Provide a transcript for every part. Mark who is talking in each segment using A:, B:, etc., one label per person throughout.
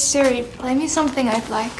A: Siri, play me something I'd like.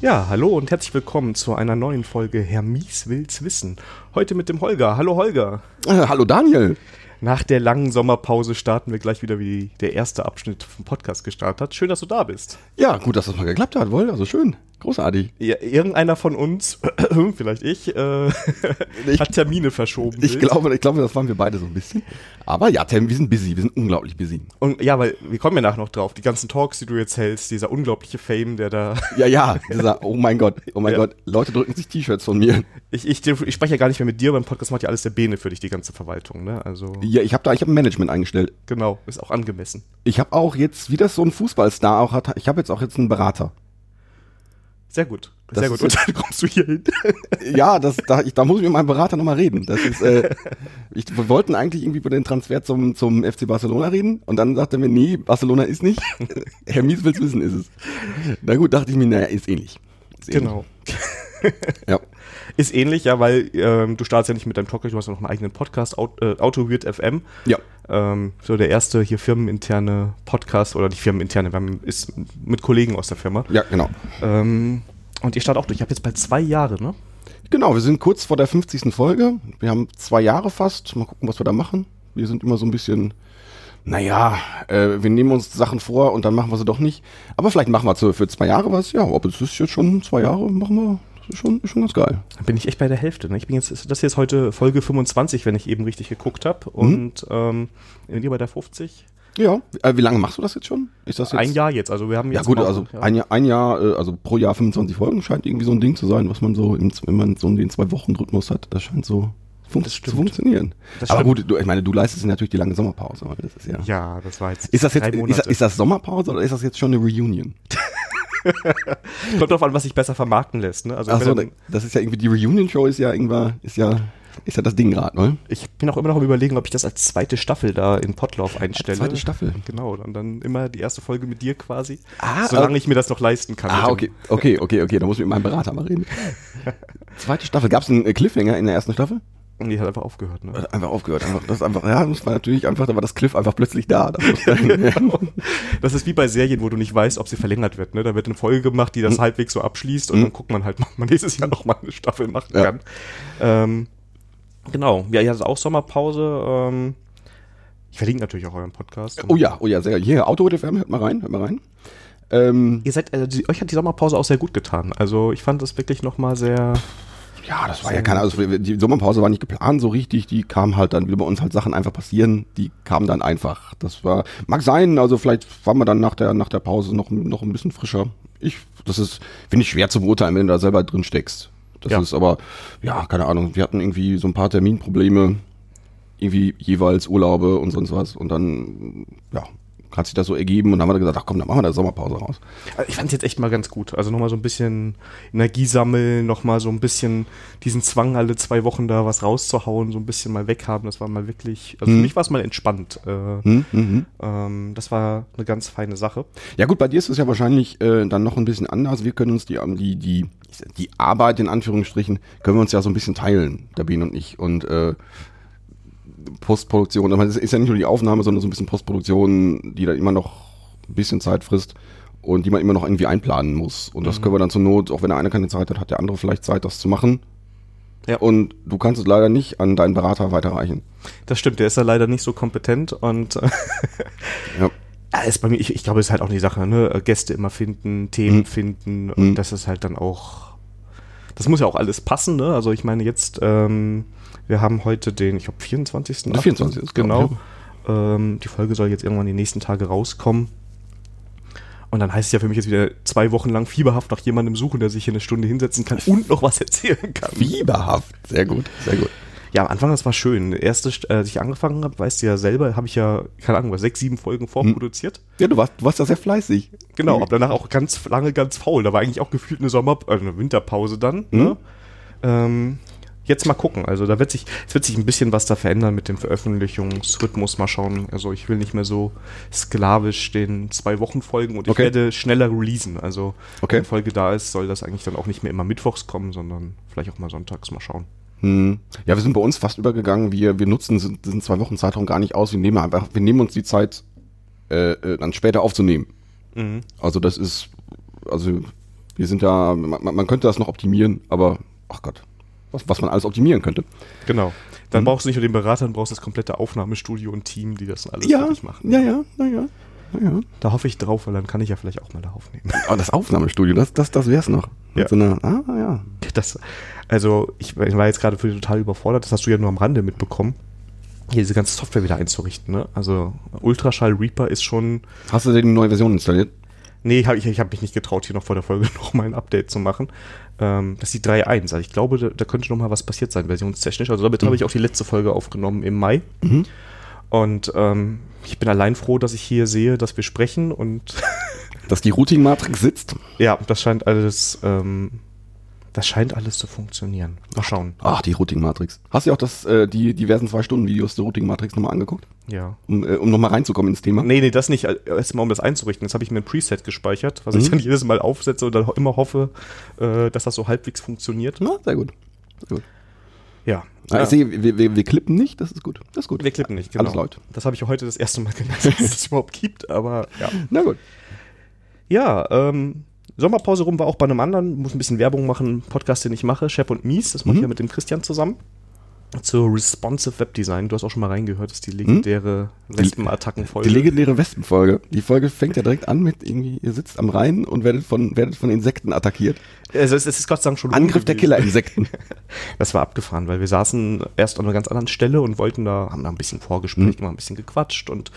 B: Ja, hallo und herzlich willkommen zu einer neuen Folge Herr Mies will's wissen. Heute mit dem Holger. Hallo Holger.
C: Äh, hallo Daniel.
B: Nach der langen Sommerpause starten wir gleich wieder, wie der erste Abschnitt vom Podcast gestartet hat. Schön, dass du da bist.
C: Ja, gut, dass das mal geklappt hat, wohl. Also schön. Großartig.
B: Ja, irgendeiner von uns, vielleicht ich, äh, hat Termine verschoben.
C: Ich glaube, ich glaube, das waren wir beide so ein bisschen. Aber ja, Tim, wir sind busy. Wir sind unglaublich busy.
B: Und ja, weil wir kommen ja nachher noch drauf. Die ganzen Talks, die du jetzt hältst, dieser unglaubliche Fame, der da.
C: Ja, ja. Dieser, oh mein Gott, oh mein
B: Ja.
C: Gott. Leute drücken sich T-Shirts von mir.
B: Ich, ich, ich spreche ja gar nicht mehr mit dir, beim Podcast macht ja alles der Bene für dich, die ganze Verwaltung, ne? Also,
C: Ja, ich habe da, ich habe ein Management eingestellt.
B: genau, ist auch angemessen.
C: Ich habe auch jetzt, wie das so ein Fußballstar auch hat, ich habe jetzt auch jetzt einen Berater.
B: Sehr gut.
C: Das
B: Sehr gut. Und dann kommst du hier hin.
C: Ja, das, da, ich, da muss ich mit meinem Berater nochmal reden. Das ist, äh, ich, wir wollten eigentlich irgendwie über den Transfer zum, zum FC Barcelona reden und dann sagte er mir, nee, Barcelona ist nicht. Herr Mies will's wissen, ist es. Na gut, dachte ich mir, naja, ist ähnlich. Ist ähnlich.
B: Genau.
C: Ja.
B: Ist ähnlich, ja, weil ähm, du startest ja nicht mit deinem Talk, du hast ja noch einen eigenen Podcast, Aut äh, Auto Weird FM.
C: Ja.
B: Ähm, so der erste hier firmeninterne Podcast oder die firmeninterne, wir haben, ist mit Kollegen aus der Firma.
C: Ja, genau.
B: Ähm, und ihr startet auch durch. Ich habe jetzt bald zwei Jahre, ne?
C: Genau, wir sind kurz vor der 50. Folge. Wir haben zwei Jahre fast. Mal gucken, was wir da machen. Wir sind immer so ein bisschen, naja, äh, wir nehmen uns Sachen vor und dann machen wir sie doch nicht. Aber vielleicht machen wir für zwei Jahre was. Ja, ob es ist jetzt schon zwei Jahre, machen wir. Schon, schon ganz geil.
B: Dann bin ich echt bei der Hälfte. Ne? Ich bin jetzt, das hier ist heute Folge 25, wenn ich eben richtig geguckt habe. Und ähm, ihr bei der 50?
C: Ja. Äh, wie lange machst du das jetzt schon? Ist das jetzt?
B: Ein Jahr jetzt. Also wir haben
C: Ja
B: jetzt
C: gut,
B: noch-
C: also
B: ja.
C: ein Jahr, ein Jahr, äh, also pro Jahr 25 Folgen scheint irgendwie so ein Ding zu sein, was man so, im, wenn man so den zwei Wochen Rhythmus hat, das scheint so fun
B: Das
C: zu funktionieren.
B: Das
C: Aber gut, du, ich meine, du leistest natürlich die lange Sommerpause. Das ist ja.
B: Ja, das war jetzt
C: Ist das jetzt ist, das- ist das Sommerpause oder ist das jetzt schon eine Reunion?
B: Kommt drauf an, was sich besser vermarkten lässt. Ne? Also
C: Ach so,
B: wenn-
C: das ist ja irgendwie die Reunion Show ist ja irgendwann ist ja ist ja das Ding gerade, ne?
B: ich bin auch immer noch am überlegen, ob ich das als zweite Staffel da in Potlauf einstelle.
C: Zweite Staffel.
B: Genau, und dann immer die erste Folge mit dir quasi.
C: Ah,
B: solange
C: äh,
B: ich mir das noch leisten kann.
C: Ah, okay, okay, okay, okay, da muss ich mit meinem Berater mal reden. Zweite Staffel, gab es einen äh, Cliffhanger in der ersten Staffel?
B: Dem, die hat einfach aufgehört. Ne?
C: Einfach aufgehört, einfach, das einfach, ja, das war natürlich einfach, da war das Cliff einfach plötzlich da. Muss
B: Das ist wie bei Serien, wo du nicht weißt, ob sie verlängert wird. Ne? Da wird eine Folge gemacht, die das halbwegs so abschließt und
C: Mhm.
B: dann guckt man halt, ob man nächstes Jahr noch mal eine Staffel machen
C: Ja.
B: kann. Ähm, genau, ja, ihr hattet auch Sommerpause. Ähm, ich verlinke natürlich auch euren Podcast.
C: oh ja, oh ja, sehr. Hier, Auto FM, hört mal rein, hört mal rein. Ähm,
B: Ihr seid, also die, euch hat die Sommerpause auch sehr gut getan. Also ich fand das wirklich noch mal sehr.
C: Ja, das war ja keine, also die Sommerpause war nicht geplant so richtig, die kam halt dann, wie bei uns halt Sachen einfach passieren, die kamen dann einfach. Das war, mag sein, also vielleicht waren wir dann nach der, nach der Pause noch, noch ein bisschen frischer. Ich, das ist, finde ich schwer zu beurteilen, wenn du da selber drin steckst. Das
B: Ja.
C: ist aber, ja, keine Ahnung, wir hatten irgendwie so ein paar Terminprobleme, irgendwie jeweils Urlaube und sonst was und dann, ja, hat sich das so ergeben und dann haben wir gesagt, ach komm, dann machen wir da Sommerpause raus.
B: Also ich fand es jetzt echt mal ganz gut. Also nochmal so ein bisschen Energie sammeln, nochmal so ein bisschen diesen Zwang, alle zwei Wochen da was rauszuhauen, so ein bisschen mal weghaben. Das war mal wirklich, also für
C: Hm.
B: mich war es mal entspannt. Äh,
C: Hm, hm, hm.
B: ähm, das war eine ganz feine Sache.
C: Ja gut, bei dir ist es ja wahrscheinlich äh, dann noch ein bisschen anders. Wir können uns die, die, die, die Arbeit in Anführungsstrichen, können wir uns ja so ein bisschen teilen, der Biene und ich. Und äh, Postproduktion, aber es ist ja nicht nur die Aufnahme, sondern so ein bisschen Postproduktion, die dann immer noch ein bisschen Zeit frisst und die man immer noch irgendwie einplanen muss. Und das können wir dann zur Not, auch wenn der eine keine Zeit hat, hat der andere vielleicht Zeit, das zu machen.
B: Ja.
C: Und du kannst es leider nicht an deinen Berater weiterreichen.
B: Das stimmt, der ist ja leider nicht so kompetent und äh,
C: Ja.
B: ist bei mir, ich, ich glaube, es ist halt auch die Sache, ne? Gäste immer finden, Themen
C: Mhm.
B: finden und
C: Mhm.
B: das ist halt dann auch, das muss ja auch alles passen, ne? Also ich meine jetzt, ähm, wir haben heute den, ich glaube, 24.
C: Der 24.
B: Genau.
C: glaub ich,
B: Ähm, die Folge soll jetzt irgendwann die nächsten Tage rauskommen. Und dann heißt es ja für mich jetzt wieder zwei Wochen lang fieberhaft nach jemandem suchen, der sich hier eine Stunde hinsetzen kann und noch was erzählen kann.
C: Fieberhaft. Sehr gut, sehr gut.
B: Ja, am Anfang, das war schön. Erste, als ich angefangen habe, weißt du ja selber, habe ich ja, keine Ahnung, was, sechs, sieben Folgen vorproduziert.
C: Ja, du warst, du warst ja sehr fleißig.
B: Genau, aber danach auch ganz lange ganz faul. Da war eigentlich auch gefühlt eine Sommer, äh, eine Winterpause dann. Ne? Ähm, jetzt mal gucken. Also da wird sich, es wird sich ein bisschen was da verändern mit dem Veröffentlichungsrhythmus. Mal schauen. Also ich will nicht mehr so sklavisch den zwei Wochen folgen und ich
C: Okay.
B: werde schneller releasen. Also
C: Okay.
B: wenn Folge da ist, soll das eigentlich dann auch nicht mehr immer mittwochs kommen, sondern vielleicht auch mal sonntags mal schauen.
C: Hm. Ja, wir sind bei uns fast übergegangen. Wir, wir nutzen diesen- diesen zwei Wochen Zeitraum gar nicht aus. Wir nehmen einfach, wir nehmen uns die Zeit, äh, äh, dann später aufzunehmen.
B: Mhm.
C: Also das ist, also wir sind da, man, man könnte das noch optimieren, aber ach Gott, was, was man alles optimieren könnte.
B: Genau. Dann
C: Mhm.
B: brauchst du nicht nur den Berater, dann brauchst du das komplette Aufnahmestudio und Team, die das alles
C: Ja,
B: fertig machen.
C: ja, ja, ja, ja, ja.
B: Da hoffe ich drauf, weil dann kann ich ja vielleicht auch mal da aufnehmen.
C: Aber das Aufnahmestudio, das, das, das wär's noch. Mit
B: Ja.
C: so einer, ah, ja.
B: Das, also ich war jetzt gerade für total überfordert, das hast du ja nur am Rande mitbekommen, hier diese ganze Software wieder einzurichten. Ne? Also Ultraschall Reaper ist schon,
C: Hast du denn die neue Version installiert?
B: Nee, hab, ich, ich habe mich nicht getraut, hier noch vor der Folge noch mal ein Update zu machen. Ähm, das ist die 3.1, also ich glaube, da, da könnte noch mal was passiert sein, versionstechnisch. Also damit habe ich auch die letzte Folge aufgenommen im Mai.
C: Mhm.
B: Und ähm, ich bin allein froh, dass ich hier sehe, dass wir sprechen und
C: Dass die Routing-Matrix sitzt?
B: ja, das scheint alles, ähm, das scheint alles zu funktionieren. Mal schauen.
C: Ach, die Routing-Matrix. Hast du auch das, äh, die diversen Zwei-Stunden-Videos der Routing-Matrix nochmal angeguckt?
B: Ja.
C: Um, äh, um nochmal reinzukommen ins Thema?
B: Nee, nee, das nicht. Erstmal, um das einzurichten. Jetzt habe ich mir ein Preset gespeichert, was ich
C: Mhm.
B: dann jedes Mal aufsetze und dann immer hoffe, äh, dass das so halbwegs funktioniert.
C: Na, sehr gut. Sehr gut.
B: Ja.
C: Ah, Ich sehe, wir, wir, wir klippen nicht, das ist gut. Das ist gut.
B: Wir klippen nicht, genau.
C: Alles läuft.
B: Das habe ich heute das erste Mal gemerkt, dass es das überhaupt gibt, aber ja.
C: Na gut.
B: Ja, ähm, Sommerpause rum war auch bei einem anderen, muss ein bisschen Werbung machen, Podcast, den ich mache, Shep und Mies, das mache ich
C: Mhm.
B: ja mit dem Christian zusammen. Zur Responsive Webdesign. Du hast auch schon mal reingehört, das ist die legendäre Wespenattacken-Folge.
C: Die legendäre Wespenfolge. Die Folge fängt ja direkt an mit irgendwie, ihr sitzt am Rhein und werdet von, werdet von Insekten attackiert.
B: also es, ist Gott sei Dank schon
C: Angriff der. Killerinsekten.
B: Das war abgefahren, weil wir saßen erst an einer ganz anderen Stelle und wollten da, haben da ein bisschen Vorgespräch gemacht, ein bisschen gequatscht und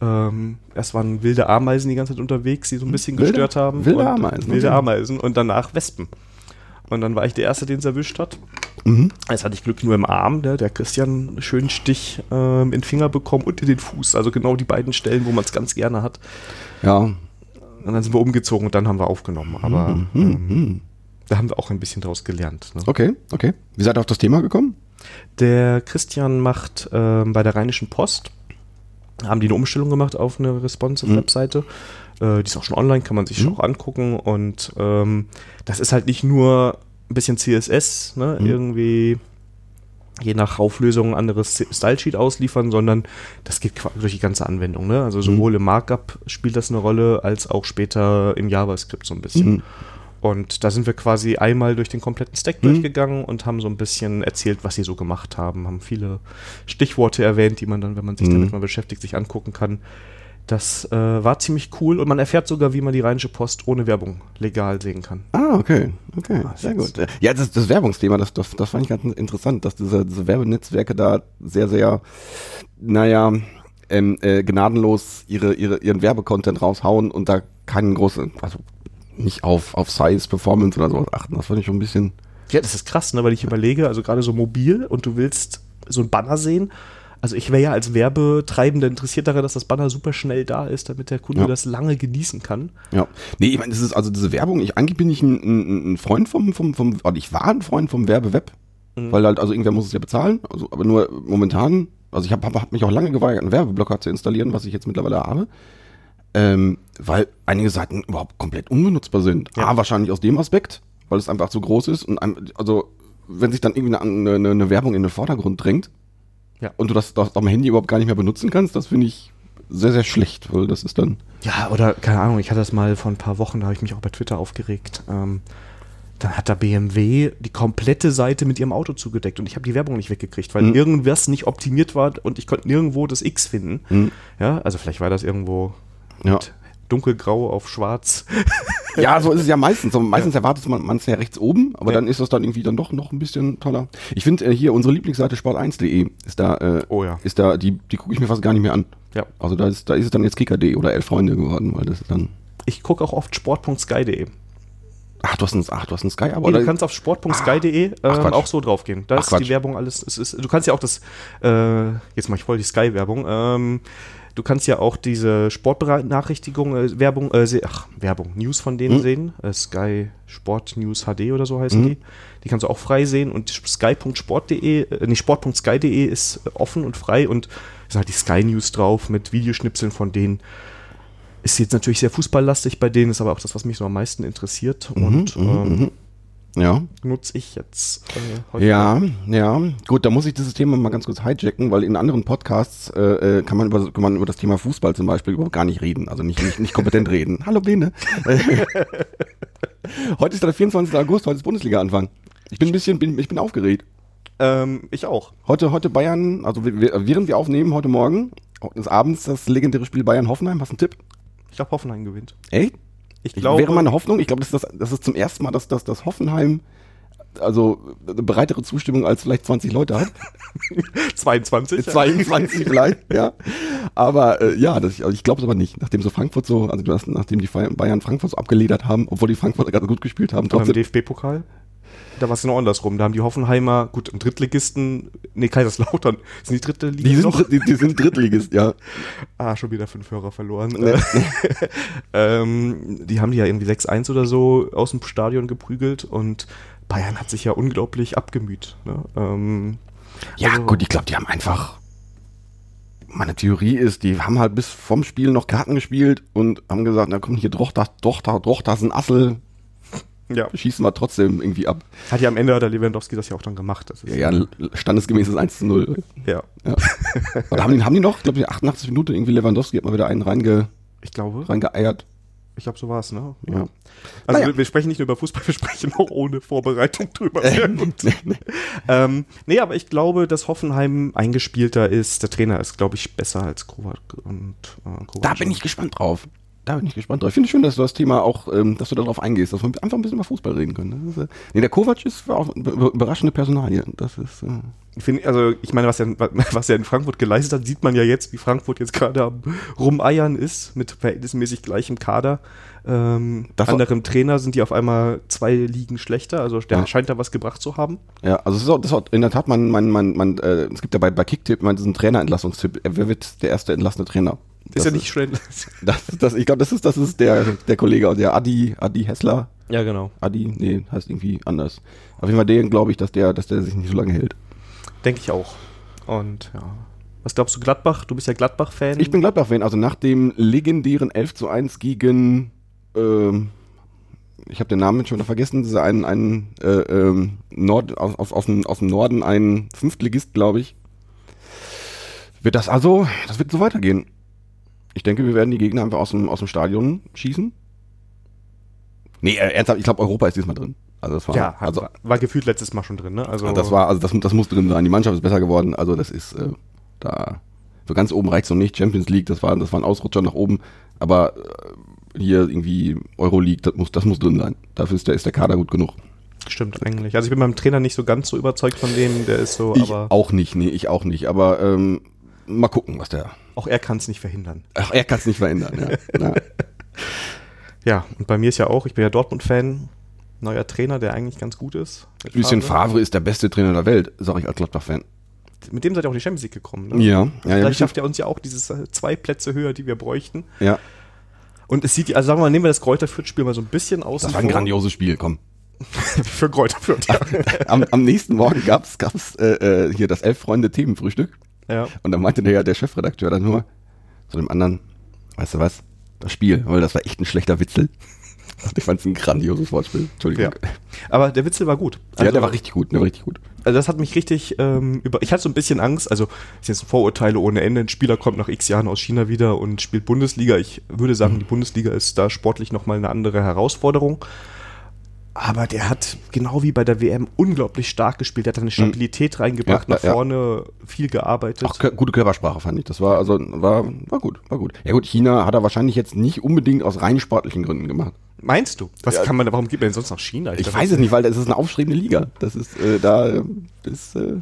B: ähm, erst waren wilde Ameisen die ganze Zeit unterwegs, die so ein bisschen
C: Wilde-
B: gestört haben.
C: wilde
B: und,
C: Ameisen,
B: Wilde. Ameisen und danach Wespen. Und dann war ich der Erste, den es erwischt hat.
C: mhm.
B: Jetzt hatte ich Glück nur im Arm, der, der Christian einen schönen Stich ähm, in den Finger bekommen und in den Fuß. Also genau die beiden Stellen, wo man es ganz gerne hat.
C: Ja.
B: Und dann sind wir umgezogen und dann haben wir aufgenommen. Aber
C: Mhm.
B: ähm,
C: Mhm.
B: da haben wir auch ein bisschen draus gelernt. Ne?
C: Okay, okay. Wie seid ihr auf das Thema gekommen?
B: Der Christian macht ähm, bei der Rheinischen Post, haben die eine Umstellung gemacht auf eine responsive
C: Mhm.
B: Webseite. Äh, die ist auch schon online, kann man sich
C: Mhm.
B: auch angucken. Und ähm, das ist halt nicht nur ein bisschen CSS, ne,
C: Mhm.
B: irgendwie je nach Auflösung ein anderes Stylesheet ausliefern, sondern das geht durch die ganze Anwendung. Ne? Also sowohl im Markup spielt das eine Rolle, als auch später im JavaScript so ein bisschen. Und da sind wir quasi einmal durch den kompletten Stack
C: Mhm.
B: durchgegangen und haben so ein bisschen erzählt, was sie so gemacht haben, haben viele Stichworte erwähnt, die man dann, wenn man sich
C: Mhm.
B: damit mal beschäftigt, sich angucken kann. Das äh, war ziemlich cool und man erfährt sogar, wie man die Rheinische Post ohne Werbung legal sehen kann.
C: Ah, okay, okay,
B: Ah,
C: sehr gut. Ja, das, das Werbungsthema, das, das, das fand ich ganz interessant, dass diese, diese Werbenetzwerke da sehr, sehr, naja, ähm, äh, gnadenlos ihre, ihre, ihren Werbecontent raushauen und da keinen großen, also nicht auf, auf Size, Performance oder sowas achten. Das fand ich schon ein bisschen.
B: Ja, das ist krass, ne? weil ich überlege, also gerade so mobil und du willst so ein Banner sehen. Also ich wäre ja als Werbetreibender interessiert daran, dass das Banner super schnell da ist, damit der Kunde
C: Ja.
B: das lange genießen kann.
C: Ja. Nee, ich meine, das ist also diese Werbung, ich eigentlich bin ich ein, ein, ein Freund vom, vom, vom, oder ich war ein Freund vom Werbeweb,
B: Mhm.
C: weil halt, also irgendwer muss es ja bezahlen, also, aber nur momentan, also ich habe hab, hab mich auch lange geweigert, einen Werbeblocker zu installieren, was ich jetzt mittlerweile habe, ähm, weil einige Seiten überhaupt komplett unbenutzbar sind.
B: Ja.
C: A, wahrscheinlich aus dem Aspekt, weil es einfach zu groß ist und einem, also wenn sich dann irgendwie eine, eine, eine Werbung in den Vordergrund drängt
B: Ja.
C: und du das, das am Handy überhaupt gar nicht mehr benutzen kannst, das finde ich sehr, sehr schlecht, weil das ist dann,
B: Ja, oder keine Ahnung, ich hatte das mal vor ein paar Wochen, da habe ich mich auch bei Twitter aufgeregt. Ähm, dann hat da BMW die komplette Seite mit ihrem Auto zugedeckt und ich habe die Werbung nicht weggekriegt, weil
C: Mhm.
B: irgendwas nicht optimiert war und ich konnte nirgendwo das X finden.
C: Mhm.
B: Ja, also vielleicht war das irgendwo
C: ja.
B: mit dunkelgrau auf schwarz.
C: Ja, so ist es ja meistens. So, meistens erwartet man es ja rechts oben, aber
B: Ja.
C: dann ist das dann irgendwie dann doch noch ein bisschen toller. Ich finde äh, hier unsere Lieblingsseite sport1.de ist da, äh,
B: Oh ja.
C: ist da, die, die gucke ich mir fast gar nicht mehr an.
B: Ja.
C: Also da ist, da ist es dann jetzt kicker.de oder elf Freunde geworden, weil das ist dann.
B: ich gucke auch oft sport.sky.de.
C: Ach, du hast ein, ach, du hast ein Sky, aber
B: Nee, du kannst auf sport.sky.de ähm,
C: Quatsch.
B: auch so draufgehen. Da
C: Ach,
B: ist die
C: Quatsch.
B: Werbung alles. Es ist, du kannst ja auch das, äh, jetzt mache ich voll die Sky-Werbung. Ähm, du kannst ja auch diese Sportbenachrichtigung, äh, Werbung, äh, ach, Werbung, News von denen
C: Hm.
B: sehen. Äh, Sky Sport News HD oder so heißen die. Die kannst du auch frei sehen und sky.sport.de, äh, nicht sport.sky.de ist offen und frei und es sind halt die Sky News drauf mit Videoschnipseln von denen. Ist jetzt natürlich sehr fußballlastig bei denen, ist aber auch das, was mich so am meisten interessiert. und ähm,
C: ja.
B: nutze ich jetzt äh, heute.
C: Ja, ja. Gut, da muss ich dieses Thema mal ganz kurz hijacken, weil in anderen Podcasts äh, äh, kann, man über, kann man über das Thema Fußball zum Beispiel überhaupt gar nicht reden. Also nicht, nicht, nicht kompetent reden. Hallo Bene. heute ist der 24. August, heute ist Bundesliga-Anfang. Ich bin ein bisschen, bin, ich bin aufgeregt.
B: Ähm, ich auch.
C: Heute, heute Bayern, also während wir aufnehmen, heute Morgen, des Abends, das legendäre Spiel Bayern-Hoffenheim. Hast du einen Tipp?
B: Ich glaube, Hoffenheim gewinnt.
C: Echt?
B: Ich glaube,
C: wäre meine Hoffnung, ich glaube, das, ist das, ist zum ersten Mal, dass, dass, dass Hoffenheim also eine breitere Zustimmung als vielleicht 20 Leute hat.
B: 22.
C: 22 vielleicht, ja. Aber äh, ja, das, also ich glaube es aber nicht. Nachdem so Frankfurt so, also nachdem die Bayern Frankfurt so abgeledert haben, obwohl die Frankfurter gerade gut gespielt haben,
B: Beim
C: trotzdem.
B: DFB-Pokal. Da war es genau andersrum. Da haben die Hoffenheimer, gut, und Drittligisten, nee, Kaiserslautern, sind die dritte Liga
C: Die sind,
B: noch?
C: Die, die sind Drittligist, ja.
B: Ah, schon wieder fünf Hörer verloren. Äh, ähm, die haben die ja irgendwie 6-1 oder so aus dem Stadion geprügelt und Bayern hat sich ja unglaublich abgemüht. Ne? Ähm,
C: Ja,
B: Also-
C: gut, ich glaube, die haben einfach. Meine Theorie ist, die haben halt bis vom Spiel noch Karten gespielt und haben gesagt, na komm, hier doch, das, doch, da, doch, das ist ein Assel,
B: ja.
C: schießen wir trotzdem irgendwie ab.
B: Hat ja am Ende der Lewandowski das ja auch dann gemacht. Das ist,
C: Ja, ja standesgemäßes 1 zu 0.
B: ja.
C: Ja. Oder haben die, haben die noch, glaube ich, 88 Minuten irgendwie Lewandowski hat mal wieder einen reinge,
B: Ich glaube.
C: reingeeiert.
B: Ich glaube, so war es, ne?
C: Ja.
B: Also
C: Naja.
B: wir, wir sprechen nicht nur über Fußball, wir sprechen auch ohne Vorbereitung drüber. Sehr gut. ähm, nee, aber ich glaube, dass Hoffenheim eingespielter ist. Der Trainer ist, glaube ich, besser als Kovac und äh, Kovac.
C: Da bin ich gespannt drauf. Da bin ich gespannt drauf. Ich finde es schön, dass du das Thema auch, ähm, dass du darauf eingehst, dass wir einfach ein bisschen über Fußball reden können. Ist, äh, nee, der Kovac ist auch eine über- überraschende Personalie. Das ist, äh,
B: Ich finde, also ich meine, was er, was er in Frankfurt geleistet hat, sieht man ja jetzt, wie Frankfurt jetzt gerade am Rumeiern ist, mit verhältnismäßig gleichem Kader. Ähm,
C: Das
B: anderem Trainer sind die auf einmal zwei Ligen schlechter, also der
C: Ja.
B: scheint da was gebracht zu haben.
C: ja, also auch, das ist in der Tat mein, mein, mein, mein äh, es gibt ja bei, bei Kicktipp immer diesen Trainerentlassungstipp. Wer wird der erste entlassene Trainer?
B: Ist ja nicht schnell.
C: Das, das, ich glaube, das ist, das ist der, der Kollege, der Adi, Adi Hessler.
B: ja, genau.
C: Adi, nee, heißt irgendwie anders. Auf jeden Fall den glaube ich, dass der, dass der sich nicht so lange hält.
B: Denke ich auch. Und ja. Was glaubst du, Gladbach? Du bist ja Gladbach-Fan.
C: Ich bin Gladbach-Fan, also nach dem legendären 11 zu 1 gegen, ähm, ich habe den Namen schon wieder vergessen, dieser einen, einen äh, ähm, Nord, aus, aus, aus, dem, aus dem Norden, ein Fünftligist, glaube ich. Wird das also, das wird so weitergehen. Ich denke, wir werden die Gegner einfach aus dem, aus dem Stadion schießen. Nee, äh, ernsthaft, ich glaube, Europa ist diesmal drin. Also das war,
B: ja,
C: also,
B: war, war gefühlt letztes Mal schon drin, ne? Also,
C: das war, also das, das muss drin sein. Die Mannschaft ist besser geworden. Also das ist äh, da für ganz oben reicht's noch nicht. Champions League, das war, das war ein Ausrutscher nach oben. Aber äh, hier irgendwie Euroleague, das muss, das muss drin sein. Dafür ist der, ist der Kader gut genug.
B: Stimmt eigentlich. Also ich bin beim Trainer nicht so ganz so überzeugt von dem, der ist so,
C: Ich
B: aber
C: auch nicht, nee, ich auch nicht. Aber ähm, mal gucken, was der.
B: auch er kann es nicht verhindern.
C: Ach, er kann es nicht verändern. Ja.
B: Ja, und bei mir ist ja auch, ich bin ja Dortmund-Fan, neuer Trainer, der eigentlich ganz gut ist.
C: Lucien
B: Favre.
C: Ist der beste Trainer der Welt, sage ich als Gladbach-Fan.
B: Mit dem seid ihr auch in die Champions League gekommen, ne?
C: Ja, ja, ja.
B: Vielleicht
C: Lucien-
B: schafft er uns ja auch dieses äh, zwei Plätze höher, die wir bräuchten.
C: ja.
B: Und es sieht, also sagen wir mal, nehmen wir das Kräuter Fürth-Spiel mal so ein bisschen aus.
C: Das war ein grandioses Spiel, komm.
B: Für Kräuter Fürth, ja.
C: Am, am nächsten Morgen gab's gab's äh, äh, hier das Elf-Freunde-Themenfrühstück.
B: Ja.
C: Und dann meinte der, der Chefredakteur dann nur zu dem anderen, weißt du was, das Spiel, weil das war echt ein schlechter Witzel. Ich fand es ein grandioses Wortspiel. Entschuldigung.
B: ja. Aber der Witzel war gut.
C: Ja, der war richtig gut, der war richtig gut.
B: Also das hat mich richtig ähm, über. Ich hatte so ein bisschen Angst, also ist jetzt Vorurteile ohne Ende. Ein Spieler kommt nach X Jahren aus China wieder und spielt Bundesliga. Ich würde sagen, die Bundesliga ist da sportlich nochmal eine andere Herausforderung. Aber der hat genau wie bei der WM unglaublich stark gespielt. Der hat eine Stabilität reingebracht,
C: Ja,
B: nach
C: ja.
B: vorne viel gearbeitet.
C: Auch gute Körpersprache fand ich. Das war also war war gut, war gut. Ja gut, China hat er wahrscheinlich jetzt nicht unbedingt aus rein sportlichen Gründen gemacht.
B: Meinst du? Was
C: Ja.
B: kann man, warum geht man denn sonst nach China?
C: Ich
B: dachte,
C: weiß es nicht, weil das ist eine aufstrebende Liga. Das ist äh, da ist äh,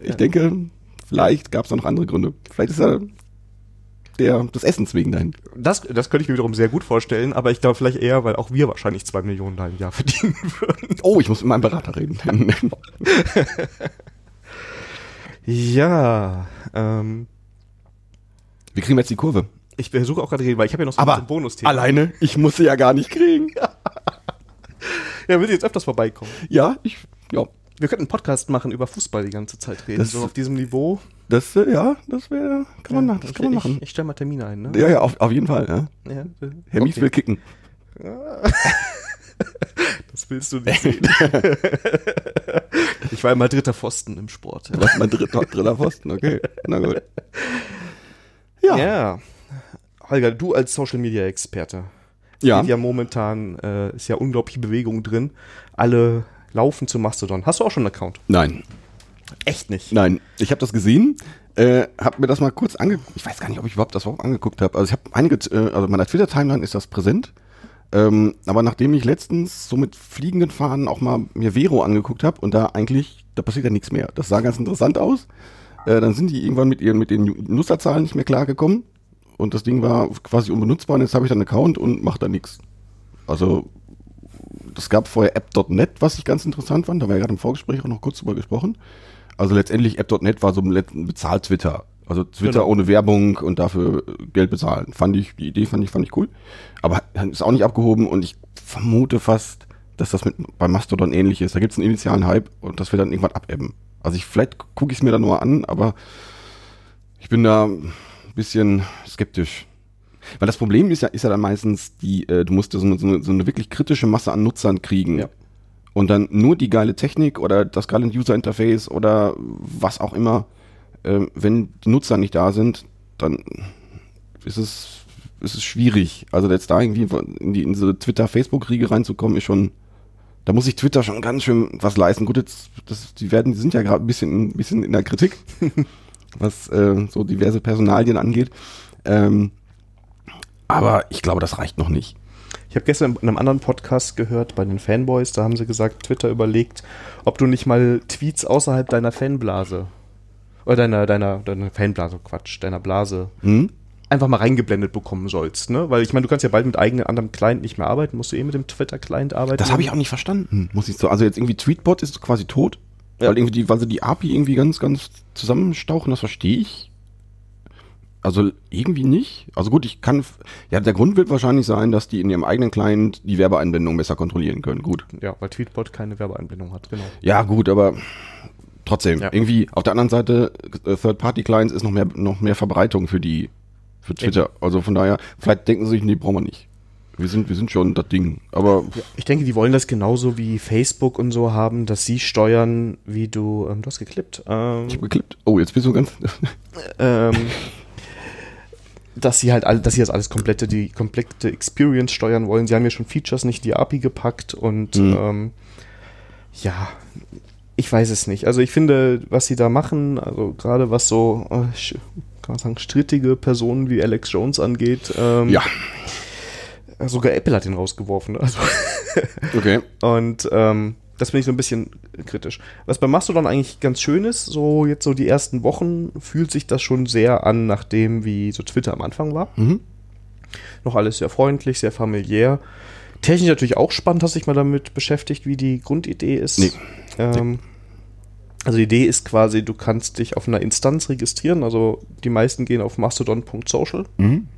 C: ich
B: Ja.
C: denke, vielleicht gab es noch andere Gründe. Vielleicht ist er der, des Essens wegen dahin.
B: Das, das könnte ich mir wiederum sehr gut vorstellen, aber ich glaube vielleicht eher, weil auch wir wahrscheinlich zwei Millionen da im Jahr verdienen würden.
C: Oh, ich muss mit meinem Berater reden.
B: Ja, ähm,
C: Wie kriegen wir jetzt die Kurve?
B: ich versuche auch gerade reden, weil ich habe ja noch so
C: Aber
B: ein Bonusthema.
C: alleine, ich muss sie ja gar nicht kriegen.
B: Ja, will sie jetzt öfters vorbeikommen.
C: Ja, ich, ja,
B: Wir könnten einen Podcast machen über Fußball die ganze Zeit reden,
C: Das-
B: so auf diesem Niveau.
C: das, äh, ja, das wäre, kann man, machen, das
B: ich,
C: kann man
B: ich,
C: machen.
B: Ich, stelle mal Termine ein, ne?
C: Ja, ja, auf, auf jeden Fall, ja.
B: Ja, äh,
C: Herr Mies
B: okay.
C: will kicken.
B: Das willst du nicht sehen. ich war immer dritter Pfosten im Sport. Ja.
C: Was, mein dritter, dritter Pfosten, okay. Na gut. Ja. Ja.
B: ja. Holger, du als Social Media Experte.
C: ja.
B: Ja momentan äh, ist ja unglaubliche Bewegung drin. Alle laufen zu Mastodon. Hast du auch schon einen Account?
C: Nein,
B: Echt nicht.
C: nein. Ich habe das gesehen, äh, habe mir das mal kurz angeguckt. Ich weiß gar nicht, ob ich überhaupt das überhaupt angeguckt habe. Also ich habe einige, äh, also in meiner Twitter-Timeline ist das präsent. Ähm, aber nachdem ich letztens so mit fliegenden Fahnen auch mal mir Vero angeguckt habe und da eigentlich, da passiert ja nichts mehr. Das sah ganz interessant aus. Äh, dann sind die irgendwann mit ihren mit den Nutzerzahlen nicht mehr klargekommen und das Ding war quasi unbenutzbar und jetzt habe ich dann einen Account und mache da nichts. Also es gab vorher app.net, was ich ganz interessant fand. Da war ja gerade im Vorgespräch auch noch kurz drüber gesprochen. Also letztendlich app.net war so ein Bezahl-Twitter. Also Twitter
B: Genau.
C: ohne Werbung und dafür äh, Geld bezahlen. Fand ich, die Idee fand ich, fand ich cool. Aber ist auch nicht abgehoben und ich vermute fast, dass das mit bei Mastodon ähnlich ist. Da gibt es einen initialen Hype und das wird dann irgendwann abebben. Also ich, vielleicht gucke ich es mir dann nur an, aber ich bin da ein bisschen skeptisch. Weil das Problem ist ja, ist ja dann meistens die, äh, du musst so eine, so, eine, so eine wirklich kritische Masse an Nutzern kriegen.
B: Ja.
C: Und dann nur die geile Technik oder das geile User Interface oder was auch immer, ähm, wenn die Nutzer nicht da sind, dann ist es, ist es schwierig. Also jetzt da irgendwie in, die, in diese Twitter-Facebook-Riege reinzukommen, ist schon, da muss sich Twitter schon ganz schön was leisten. Gut, jetzt, das, die werden, die sind ja gerade ein bisschen, ein bisschen in der Kritik, was äh, so diverse Personalien angeht. Ähm, aber ich glaube, das reicht noch nicht.
B: Ich habe gestern in einem anderen Podcast gehört bei den Fanboys, da haben sie gesagt, Twitter überlegt, ob du nicht mal Tweets außerhalb deiner Fanblase oder deiner, deiner, deiner Fanblase, Quatsch, deiner Blase
C: Hm?
B: einfach mal reingeblendet bekommen sollst, ne? Weil ich meine, du kannst ja bald mit eigenen anderem Client nicht mehr arbeiten, musst du eh mit dem Twitter-Client arbeiten.
C: Das habe ich auch nicht verstanden, muss ich so. Also jetzt irgendwie Tweetbot ist quasi tot,
B: Ja.
C: weil irgendwie die, weil sie die API irgendwie ganz, ganz zusammenstauchen, das verstehe ich. Also irgendwie nicht. Also gut, ich kann, ja, der Grund wird wahrscheinlich sein, dass die in ihrem eigenen Client die Werbeeinblendung besser kontrollieren können. Gut.
B: Ja, weil Tweetbot keine Werbeeinblendung hat, genau.
C: Ja, gut, aber trotzdem,
B: Ja.
C: irgendwie auf der anderen Seite, äh, Third-Party-Clients ist noch mehr, noch mehr Verbreitung für die, für Twitter. Also von daher, vielleicht denken sie sich, nee, brauchen wir nicht. Wir sind, wir sind schon das Ding. Aber
B: Ich denke, die wollen das genauso wie Facebook und so haben, dass sie steuern, wie du, ähm, du hast geklippt, ähm,
C: ich habe geklippt. Oh, jetzt bist du ganz.
B: ähm, dass sie halt alle, dass sie das alles komplette, die komplette Experience steuern wollen. Sie haben ja schon Features nicht die API gepackt und
C: Mhm.
B: ähm, ja, ich weiß es nicht. Also ich finde, was sie da machen, also gerade was so, äh, kann man sagen, strittige Personen wie Alex Jones angeht, ähm,
C: ja,
B: sogar Apple hat ihn rausgeworfen. Also
C: okay.
B: und ähm, das finde ich so ein bisschen kritisch. Was bei Mastodon eigentlich ganz schön ist, so jetzt so die ersten Wochen fühlt sich das schon sehr an, nach dem, wie so Twitter am Anfang war.
C: Mhm.
B: Noch alles sehr freundlich, sehr familiär. Technisch natürlich auch spannend, hast dich mal damit beschäftigt, wie die Grundidee ist.
C: Nee.
B: Ähm, also die Idee ist quasi, du kannst dich auf einer Instanz registrieren, also die meisten gehen auf mastodon.social
C: Mhm.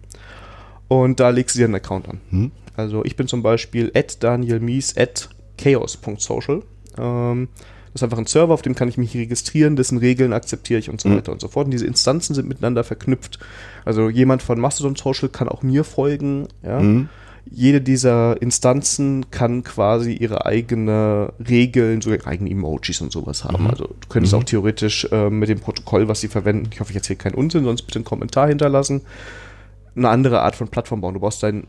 B: und da legst du dir einen Account an.
C: Mhm.
B: Also ich bin zum Beispiel at danielmies at chaos.social. Ähm, das ist einfach ein Server, auf dem kann ich mich registrieren, dessen Regeln akzeptiere ich und so
C: Mhm.
B: weiter und so fort. Und diese Instanzen sind miteinander verknüpft. Also jemand von Mastodon Social kann auch mir folgen. Ja?
C: Mhm.
B: Jede dieser Instanzen kann quasi ihre eigene Regeln, so eigene Emojis und sowas haben.
C: Mhm.
B: Also du könntest
C: Mhm.
B: auch theoretisch äh, mit dem Protokoll, was sie verwenden, ich hoffe, ich erzähle keinen Unsinn, sonst bitte einen Kommentar hinterlassen, eine andere Art von Plattform bauen. Du brauchst deinen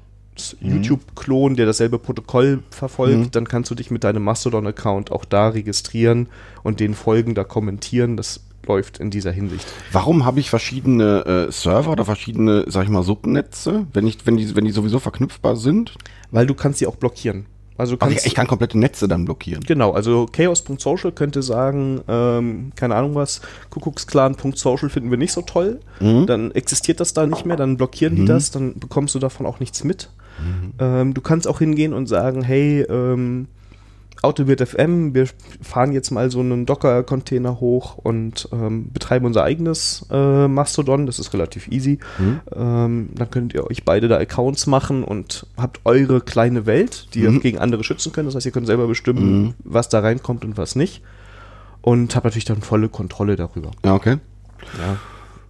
B: YouTube-Klon, der dasselbe Protokoll verfolgt,
C: Mhm.
B: dann kannst du dich mit deinem Mastodon-Account auch da registrieren und den folgen, da kommentieren. Das läuft in dieser Hinsicht.
C: Warum habe ich verschiedene äh, Server oder verschiedene, sag ich mal, Subnetze, wenn ich, wenn die, wenn die sowieso verknüpfbar sind?
B: Weil du kannst sie auch blockieren. Also kannst,
C: ich, ich kann komplette Netze dann blockieren.
B: Genau, also chaos.social könnte sagen, ähm, keine Ahnung was, Kuckucksklan.social finden wir nicht so toll, dann existiert das da nicht mehr, dann blockieren die das, dann bekommst du davon auch nichts mit. Ähm, du kannst auch hingehen und sagen, hey, ähm, Autowirt FM, wir fahren jetzt mal so einen Docker-Container hoch und ähm, betreiben unser eigenes äh, Mastodon. Das ist relativ easy. Ähm, dann könnt ihr euch beide da Accounts machen und habt eure kleine Welt, die ihr gegen andere schützen könnt. Das heißt, ihr könnt selber bestimmen, was da reinkommt und was nicht. Und habt natürlich dann volle Kontrolle darüber.
C: Ja, okay.
B: Ja.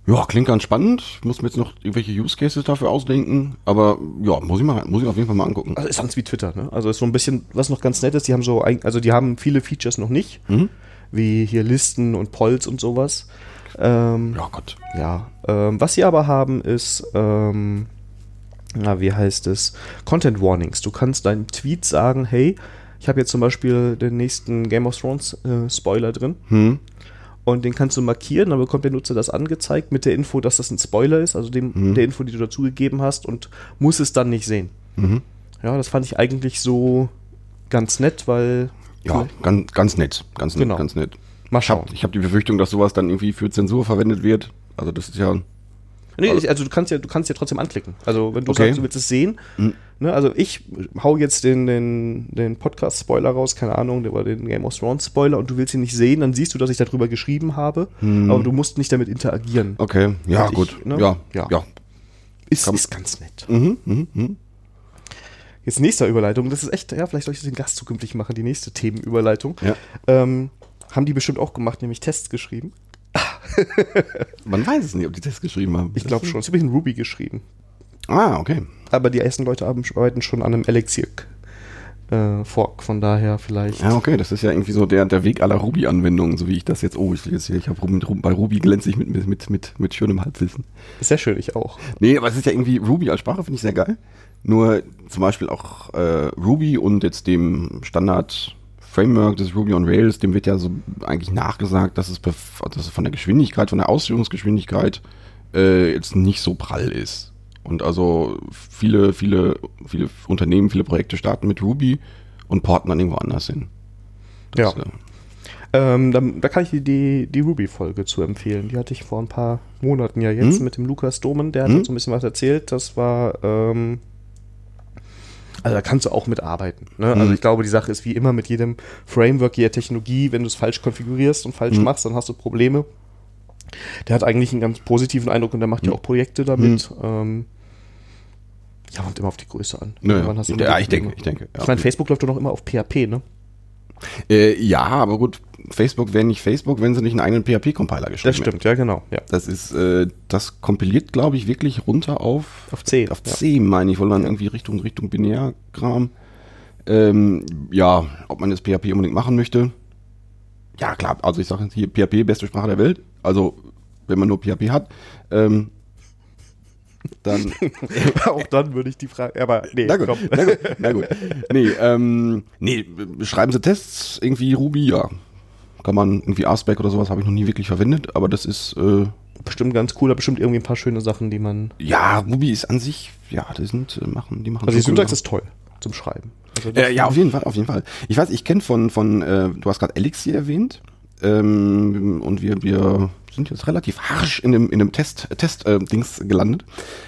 C: Ja, klingt ganz spannend. Ich muss mir jetzt noch irgendwelche Use Cases dafür ausdenken. Aber ja, muss ich mal, muss ich auf jeden Fall mal angucken.
B: Also ist sonst wie Twitter, ne? Also ist so ein bisschen, was noch ganz nett ist, die haben so, ein, also die haben viele Features noch nicht, wie hier Listen und Polls und sowas. Ähm,
C: Ja, Gott.
B: Ja, ähm, was sie aber haben ist, ähm, na, wie heißt es? Content Warnings. Du kannst deinen Tweet sagen, hey, ich habe jetzt zum Beispiel den nächsten Game of Thrones äh, Spoiler drin.
C: Hm.
B: Und den kannst du markieren, dann bekommt der Nutzer das angezeigt mit der Info, dass das ein Spoiler ist, also dem, der Info, die du dazugegeben hast und muss es dann nicht sehen. Ja, das fand ich eigentlich so ganz nett, weil.
C: Ja, ganz, ganz nett. Ganz nett,
B: Genau.
C: ganz nett.
B: Mal
C: Ich habe
B: schauen.
C: ich hab die Befürchtung, dass sowas dann irgendwie für Zensur verwendet wird. Also das ist ja.
B: Nee, ich- also du kannst ja, du kannst ja trotzdem anklicken. Also wenn du
C: Okay.
B: sagst, du willst es sehen, ne, also ich hau jetzt den, den, den Podcast-Spoiler raus, keine Ahnung, der war den Game of Thrones-Spoiler und du willst ihn nicht sehen, dann siehst du, dass ich darüber geschrieben habe, aber du musst nicht damit interagieren.
C: Okay, ja,
B: ich,
C: gut.
B: ne?
C: Ja,
B: Ja.
C: ja.
B: Ist,
C: Kann-
B: ist ganz nett.
C: Mhm, mhm, mhm.
B: Jetzt nächste Überleitung, das ist echt, ja, vielleicht soll ich das den Gast zukünftig machen, die nächste Themenüberleitung.
C: Ja.
B: Ähm, haben die bestimmt auch gemacht, nämlich Tests geschrieben.
C: Man weiß es nicht, ob die Tests geschrieben haben.
B: Ich glaube schon. Es habe ich in Ruby geschrieben.
C: Ah, okay.
B: Aber die ersten Leute haben- arbeiten schon an einem Elixir äh, Fork, von daher vielleicht.
C: Ja, okay, das ist ja irgendwie so der, der Weg aller Ruby-Anwendungen, so wie ich das jetzt, oh, ich, hier, ich habe bei Ruby glänze ich mit, mit, mit, mit, schönem Halbwissen.
B: Sehr schön, ich auch.
C: Nee, aber es ist ja irgendwie, Ruby als Sprache finde ich sehr geil. Nur zum Beispiel auch äh, Ruby und jetzt dem Standard Framework des Ruby on Rails, dem wird ja so eigentlich nachgesagt, dass es, dass es von der Geschwindigkeit, von der Ausführungsgeschwindigkeit äh, jetzt nicht so prall ist. Und also viele, viele, viele Unternehmen, viele Projekte starten mit Ruby und porten dann irgendwo anders hin.
B: Ja.
C: äh,
B: Ähm, da, da kann ich dir die, die Ruby-Folge zu empfehlen. Die hatte ich vor ein paar Monaten ja jetzt
C: Hm?
B: mit dem Lukas Domen. Der hat
C: Hm?
B: uns so ein bisschen was erzählt. Das war. Ähm, also da kannst du auch mitarbeiten. Ne? Also
C: Hm.
B: ich glaube, die Sache ist wie immer mit jedem Framework, jeder Technologie, wenn du es falsch konfigurierst und falsch
C: Hm.
B: machst, dann hast du Probleme. Der hat eigentlich einen ganz positiven Eindruck und der macht ja
C: Hm.
B: auch Projekte damit. Ähm, ja, kommt immer auf die Größe an.
C: Nö,
B: Irgendwann hast du
C: ja,
B: immer
C: ich denke, ich denke.
B: Ich meine, Facebook läuft doch noch immer auf PHP, ne?
C: Äh, ja, aber gut, Facebook wäre nicht Facebook, wenn sie nicht einen eigenen PHP-Compiler geschrieben
B: Das stimmt, ja, genau. Ja.
C: Das ist, äh, das kompiliert, glaube ich, wirklich runter auf,
B: Auf C.
C: auf
B: ja.
C: C, meine ich, wohl dann irgendwie Richtung, Richtung Binärkram. Ähm, ja, ob man das PHP unbedingt machen möchte. Ja, klar, also ich sage jetzt hier PHP, beste Sprache der Welt. Also, wenn man nur PHP hat, ähm, dann.
B: Auch dann würde ich die Frage. Aber nee,
C: na gut,
B: komm.
C: na gut, na gut. Nee, ähm, nee, schreiben Sie Tests, irgendwie Ruby, ja. Kann man irgendwie RSpec oder sowas, habe ich noch nie wirklich verwendet, aber das ist, äh,
B: Bestimmt ganz cool, da bestimmt irgendwie ein paar schöne Sachen, die man.
C: Ja, Ruby ist an sich, ja, die sind, äh, machen, die machen
B: Also die
C: schon coole
B: Syntax ist toll zum Schreiben. Also
C: äh, Ja, auf jeden Fall, auf jeden Fall. Ich weiß, ich kenne von, von, äh, du hast gerade Elixir erwähnt, ähm, und wir, wir sind jetzt relativ harsch in dem, in dem Test, Test, äh, Dings gelandet.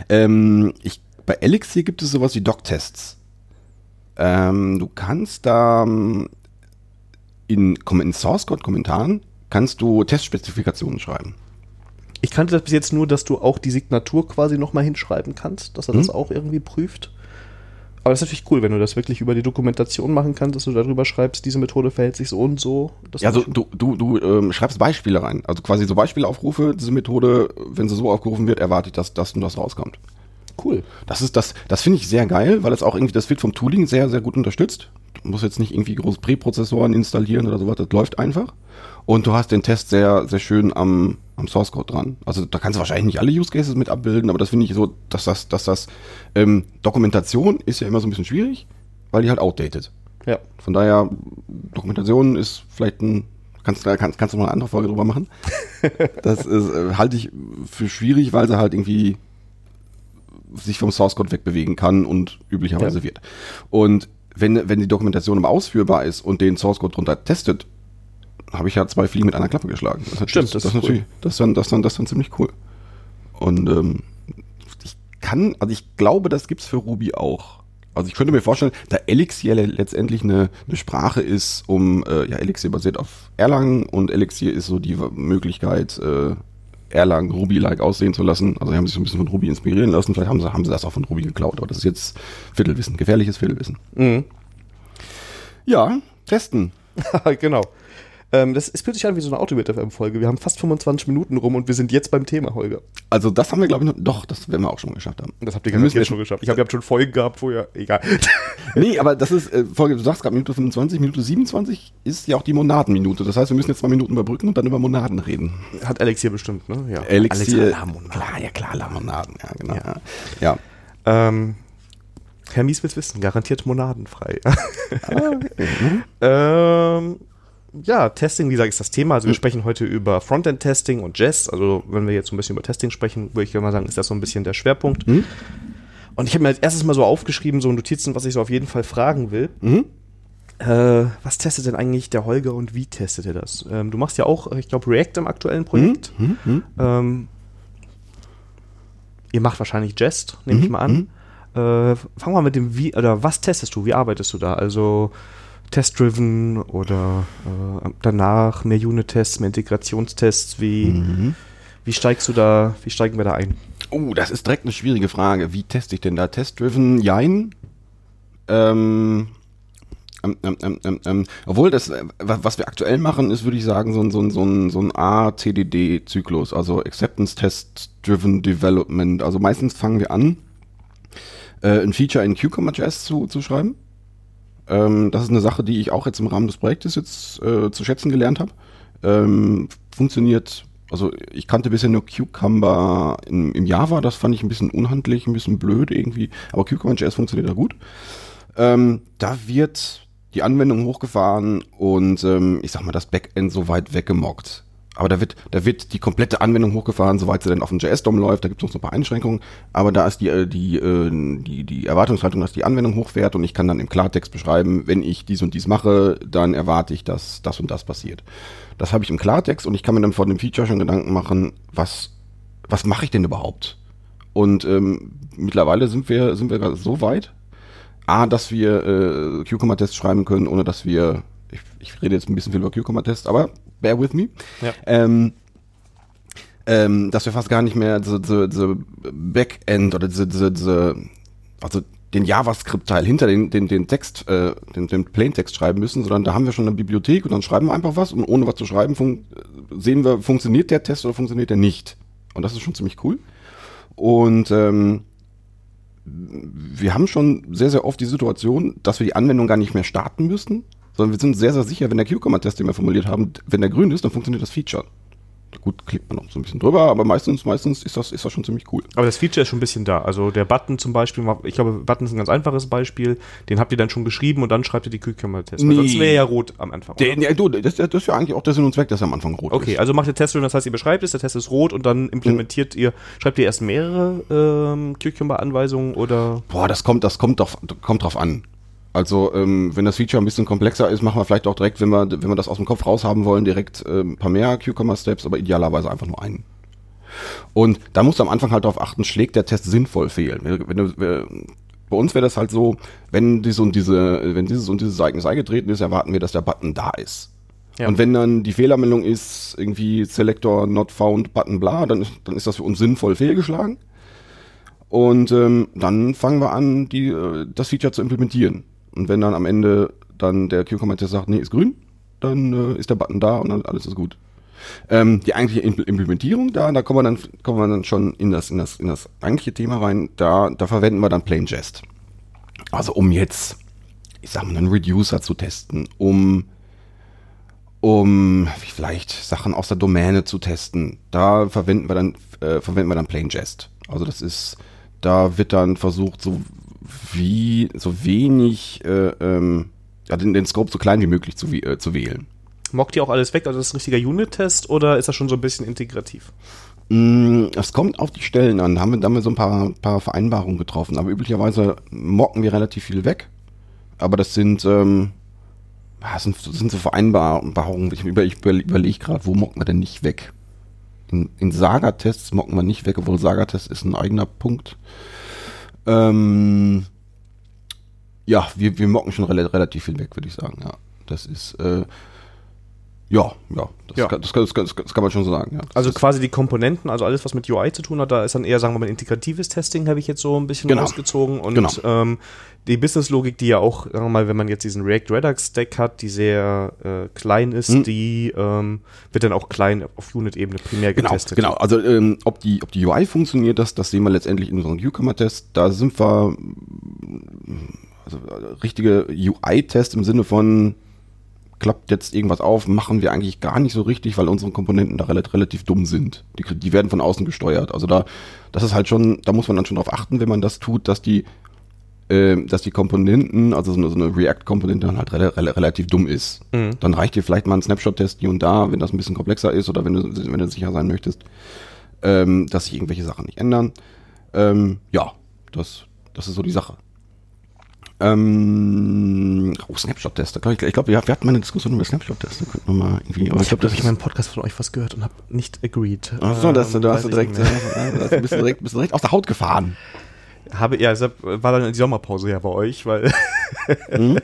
C: Ähm, ich, bei Elixir gibt es sowas wie Doc-Tests. Ähm, du kannst da ähm, in, in Source Code Kommentaren kannst du Testspezifikationen schreiben.
B: Ich kannte das bis jetzt nur, dass du auch die Signatur quasi nochmal hinschreiben kannst, dass er das
C: Hm.
B: auch irgendwie prüft. Aber das ist natürlich cool, wenn du das wirklich über die Dokumentation machen kannst, dass du darüber schreibst, diese Methode verhält sich so und so.
C: Ja, also du, du, du ähm, schreibst Beispiele rein. Also quasi so Beispielaufrufe, diese Methode, wenn sie so aufgerufen wird, erwarte ich, dass das und das rauskommt.
B: cool.
C: Das ist das, das finde ich sehr geil, weil es auch irgendwie, das wird vom Tooling sehr, sehr gut unterstützt. Du musst jetzt nicht irgendwie groß Präprozessoren installieren oder sowas, das läuft einfach. Und du hast den Test sehr, sehr schön am, am Source Code dran. Also da kannst du wahrscheinlich nicht alle Use Cases mit abbilden, aber das finde ich so, dass das, dass das, ähm, Dokumentation ist ja immer so ein bisschen schwierig, weil die halt outdated.
B: Ja.
C: Von daher, Dokumentation ist vielleicht ein, kannst, kannst, kannst du mal eine andere Folge drüber machen. Das ist, äh, halte ich für schwierig, weil sie halt irgendwie sich vom Source Code wegbewegen kann und üblicherweise
B: Ja.
C: wird. Und wenn, wenn die Dokumentation aber ausführbar ist und den Source Code drunter testet, habe ich ja zwei Fliegen mit einer Klappe geschlagen. Das
B: Stimmt,
C: das,
B: das ist cool.
C: natürlich, das dann, das dann, das dann ziemlich cool. Und ähm, ich kann, also ich glaube, das gibt's für Ruby auch. Also ich könnte mir vorstellen, da Elixir le- letztendlich eine, eine Sprache ist, um, äh, ja, Elixir basiert auf Erlang und Elixir ist so die Möglichkeit, äh, Erlang Ruby-like aussehen zu lassen. Also sie haben sich so ein bisschen von Ruby inspirieren lassen. Vielleicht haben sie, haben sie das auch von Ruby geklaut, aber das ist jetzt Viertelwissen, gefährliches Viertelwissen.
B: Mhm.
C: Ja, testen.
B: genau. Ähm, das es fühlt sich an wie so eine Autobit-FM-Folge. Wir haben fast 25 Minuten rum und wir sind jetzt beim Thema, Holger.
C: Also das haben wir, glaube ich, noch, doch, das werden wir auch schon geschafft haben.
B: Das habt ihr garantiert schon geschafft. Ich habe habt schon Folgen gehabt, wo ihr. Egal.
C: Nee, aber das ist, äh, Folge, du sagst gerade Minute 25, Minute 27 ist ja auch die Monadenminute. Das heißt, wir müssen jetzt zwei Minuten überbrücken und dann über Monaden reden.
B: Hat Alex hier bestimmt, ne? Ja. Alex.
C: Klar, ja klar, Lamonaden, ja, genau.
B: Ja.
C: Ja.
B: Ähm, Herr Mies will's wissen, garantiert monadenfrei.
C: Ah, mhm.
B: ähm, ja, Testing, wie gesagt, ist das Thema. Also wir sprechen heute über Frontend-Testing und Jest. Also wenn wir jetzt so ein bisschen über Testing sprechen, würde ich mal sagen, ist das so ein bisschen der Schwerpunkt.
C: Mhm.
B: Und ich habe mir als erstes mal so aufgeschrieben, so Notizen, was ich so auf jeden Fall fragen will.
C: Mhm.
B: Äh, was testet denn eigentlich der Holger und wie testet er das? Ähm, du machst ja auch, ich glaube, React im aktuellen Projekt.
C: Mhm.
B: Ähm, ihr macht wahrscheinlich Jest, nehme ich mal an. Äh, fangen wir mit dem Wie, oder was testest du? Wie arbeitest du da? Also Test-driven oder äh, danach mehr Unit-Tests, mehr Integrationstests? Wie,
C: Mhm.
B: wie steigst du da, wie steigen wir da ein?
C: Oh, das ist direkt eine schwierige Frage. Wie teste ich denn da? Test-driven? Jein. Ähm, ähm, ähm, ähm, ähm, ähm, obwohl das, äh, wa- was wir aktuell machen, ist, würde ich sagen, so ein, so ein, so ein, so ein A-TDD-Zyklus, also Acceptance Test Driven Development. Also meistens fangen wir an, äh, ein Feature in Cucumber.js zu, zu schreiben. Ähm, das ist eine Sache, die ich auch jetzt im Rahmen des Projektes jetzt äh, zu schätzen gelernt habe. Ähm, funktioniert, also ich kannte bisher nur Cucumber im, im Java, das fand ich ein bisschen unhandlich, ein bisschen blöd irgendwie, aber Cucumber.js funktioniert da gut. Ähm, da wird die Anwendung hochgefahren und ähm, ich sag mal, das Backend so weit weggemockt. Aber da wird, da wird die komplette Anwendung hochgefahren, soweit sie dann auf dem JS-DOM läuft. Da gibt es noch ein paar Einschränkungen. Aber da ist die, äh, die, äh, die, die Erwartungshaltung, dass die Anwendung hochfährt und ich kann dann im Klartext beschreiben, wenn ich dies und dies mache, dann erwarte ich, dass das und das passiert. Das habe ich im Klartext und ich kann mir dann vor dem Feature schon Gedanken machen, was, was mache ich denn überhaupt? Und ähm, mittlerweile sind wir, sind wir so weit, A, dass wir äh, Cucumber-Tests schreiben können, ohne dass wir, ich, ich rede jetzt ein bisschen viel über Cucumber-Tests, aber bear with me.
B: Ja.
C: Ähm, ähm, dass wir fast gar nicht mehr diese, diese, diese Backend oder diese, diese, diese also den JavaScript-Teil hinter den, den, den Text, äh, den, den Plaintext schreiben müssen, sondern da haben wir schon eine Bibliothek und dann schreiben wir einfach was und ohne was zu schreiben sehen wir, funktioniert der Test oder funktioniert der nicht. Und das ist schon ziemlich cool. Und ähm, wir haben schon sehr, sehr oft die Situation, dass wir die Anwendung gar nicht mehr starten müssen, sondern wir sind sehr, sehr sicher, wenn der Cucumber-Test, den wir formuliert haben, wenn der grün ist, dann funktioniert das Feature. Gut, klickt man noch so ein bisschen drüber, aber meistens, meistens ist das, ist das schon ziemlich cool.
B: Aber das Feature ist schon ein bisschen da. Also der Button zum Beispiel, ich glaube, Button ist ein ganz einfaches Beispiel. Den habt ihr dann schon geschrieben und dann schreibt ihr die. Weil
C: Nee.
B: Sonst wäre ja rot am Anfang.
C: Der, ja, du, das, das ist ja eigentlich auch der Sinn und Zweck, dass er am Anfang rot
B: Okay,
C: ist.
B: also macht ihr Test, das heißt, ihr beschreibt es, der Test ist rot und dann implementiert ihr, schreibt ihr erst mehrere ähm, Cucumber-Anweisungen oder
C: Boah, das kommt, das kommt, doch, kommt drauf an. Also, ähm, wenn das Feature ein bisschen komplexer ist, machen wir vielleicht auch direkt, wenn wir, wenn wir das aus dem Kopf raus haben wollen, direkt ähm, ein paar mehr Cucumber-Steps, aber idealerweise einfach nur einen. Und da musst du am Anfang halt darauf achten, schlägt der Test sinnvoll fehl. Wenn, du, äh, bei uns wäre das halt so, wenn diese und diese, wenn dieses und dieses Ereignis eingetreten ist, erwarten wir, dass der Button da ist.
B: Ja.
C: Und wenn dann die Fehlermeldung ist, irgendwie Selector not found, Button bla, dann ist, dann ist das für uns sinnvoll fehlgeschlagen. Und ähm, dann fangen wir an, die, äh, das Feature zu implementieren. Und wenn dann am Ende dann der Cucumber-Test sagt, nee, ist grün, dann äh, ist der Button da und dann alles ist gut. Ähm, die eigentliche Impl- Implementierung, da, da kommen wir dann, kommen wir dann schon in das, in das, in das eigentliche Thema rein. Da, da verwenden wir dann Plain Jest. Also um jetzt, ich sag mal, einen Reducer zu testen, um, um vielleicht Sachen aus der Domäne zu testen. Da verwenden wir dann, äh, verwenden wir dann Plain Jest. Also das ist, da wird dann versucht, so wie, so wenig, äh, ähm, ja, den, den Scope so klein wie möglich zu, äh, zu wählen.
B: mockt ihr auch alles weg? Also ist das ein richtiger Unit-Test oder ist das schon so ein bisschen integrativ?
C: Mm, Es kommt auf die Stellen an. Da haben wir, da haben wir so ein paar, paar Vereinbarungen getroffen. Aber üblicherweise mocken wir relativ viel weg. aber das sind, ähm, das sind, das sind so Vereinbarungen. Ich, über, ich überlege gerade, wo mockt man denn nicht weg? In, in Saga-Tests mocken wir nicht weg, obwohl Saga-Test ist ein eigener Punkt. Ähm, ja, wir, wir mocken schon rel relativ viel weg, würde ich sagen. Ja, das ist, äh, ja, ja, das,
B: Ja.
C: Kann, das, kann, das, kann, das kann man schon so sagen. Ja.
B: Also quasi die Komponenten, also alles, was mit UI zu tun hat, da ist dann eher, sagen wir mal, integratives Testing, habe ich jetzt so ein bisschen
C: Genau.
B: rausgezogen. Und
C: Genau.
B: ähm, die Businesslogik, die ja auch, sagen wir mal, wenn man jetzt diesen React Redux Stack hat, die sehr äh, klein ist,
C: Hm.
B: die ähm, wird dann auch klein auf Unit-Ebene primär
C: Genau,
B: getestet.
C: genau. Also ähm, ob, die, ob die UI funktioniert, das, das sehen wir letztendlich in unserem Newcomer-Test. Da sind wir also, äh, richtige UI-Test im Sinne von klappt jetzt irgendwas auf, machen wir eigentlich gar nicht so richtig, weil unsere Komponenten da relativ, relativ dumm sind. Die, die werden von außen gesteuert. Also da, das ist halt schon, da muss man dann schon drauf achten, wenn man das tut, dass die, ähm, dass die Komponenten, also so eine, so eine React-Komponente dann halt rela rela relativ dumm ist.
B: Mhm.
C: Dann reicht dir vielleicht mal ein Snapshot-Test hier und da, wenn das ein bisschen komplexer ist oder wenn du, wenn du sicher sein möchtest, ähm, dass sich irgendwelche Sachen nicht ändern. Ähm, ja, das, das ist so die Sache. Ähm, oh, Snapshot-Tester. Ich, ich glaube, wir, hatten mal eine Diskussion über Snapshot-Tester. Könnten wir mal irgendwie. Aber
B: Ich glaube, da habe ich in meinem Podcast von euch was gehört und habe nicht agreed.
C: Ach so, das,
B: Ähm,
C: da hast du
B: ich
C: direkt,
B: mehr.
C: da bist du direkt, bist du direkt aus der Haut gefahren.
B: Habe, ja, deshalb war dann die Sommerpause ja bei euch, weil.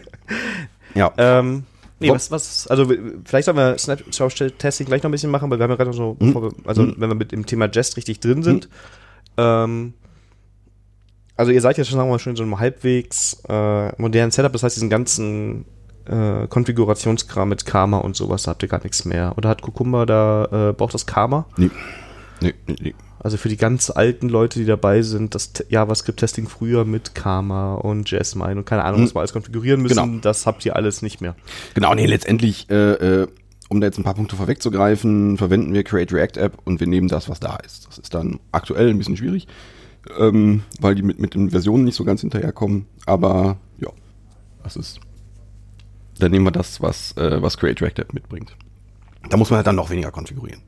C: Ja.
B: ähm, nee, was, was, also vielleicht sollen wir Snapshot-Testing gleich noch ein bisschen machen, weil wir haben ja gerade noch so,
C: Hm.
B: bevor wir, also
C: Hm.
B: wenn wir mit dem Thema Jest richtig drin sind. Ähm, also ihr seid ja schon, sagen wir mal, schon in so einem halbwegs äh, modernen Setup, das heißt, diesen ganzen äh, Konfigurationskram mit Karma und sowas, da habt ihr gar nichts mehr. Oder hat Kukumba da, äh, braucht das Karma?
C: Nee. Nee, nee, nee.
B: Also für die ganz alten Leute, die dabei sind, das JavaScript-Testing früher mit Karma und Jasmine und keine Ahnung,
C: Hm.
B: was wir alles konfigurieren müssen,
C: Genau.
B: das habt ihr alles nicht mehr.
C: Genau, nee, letztendlich, äh, äh, um da jetzt ein paar Punkte vorwegzugreifen, verwenden wir Create React App und wir nehmen das, was da ist. Das ist dann aktuell ein bisschen schwierig, ähm, weil die mit, mit den Versionen nicht so ganz hinterherkommen. Aber ja, das ist. Dann nehmen wir das, was, äh, was Create React mitbringt. Da muss man halt dann noch weniger konfigurieren.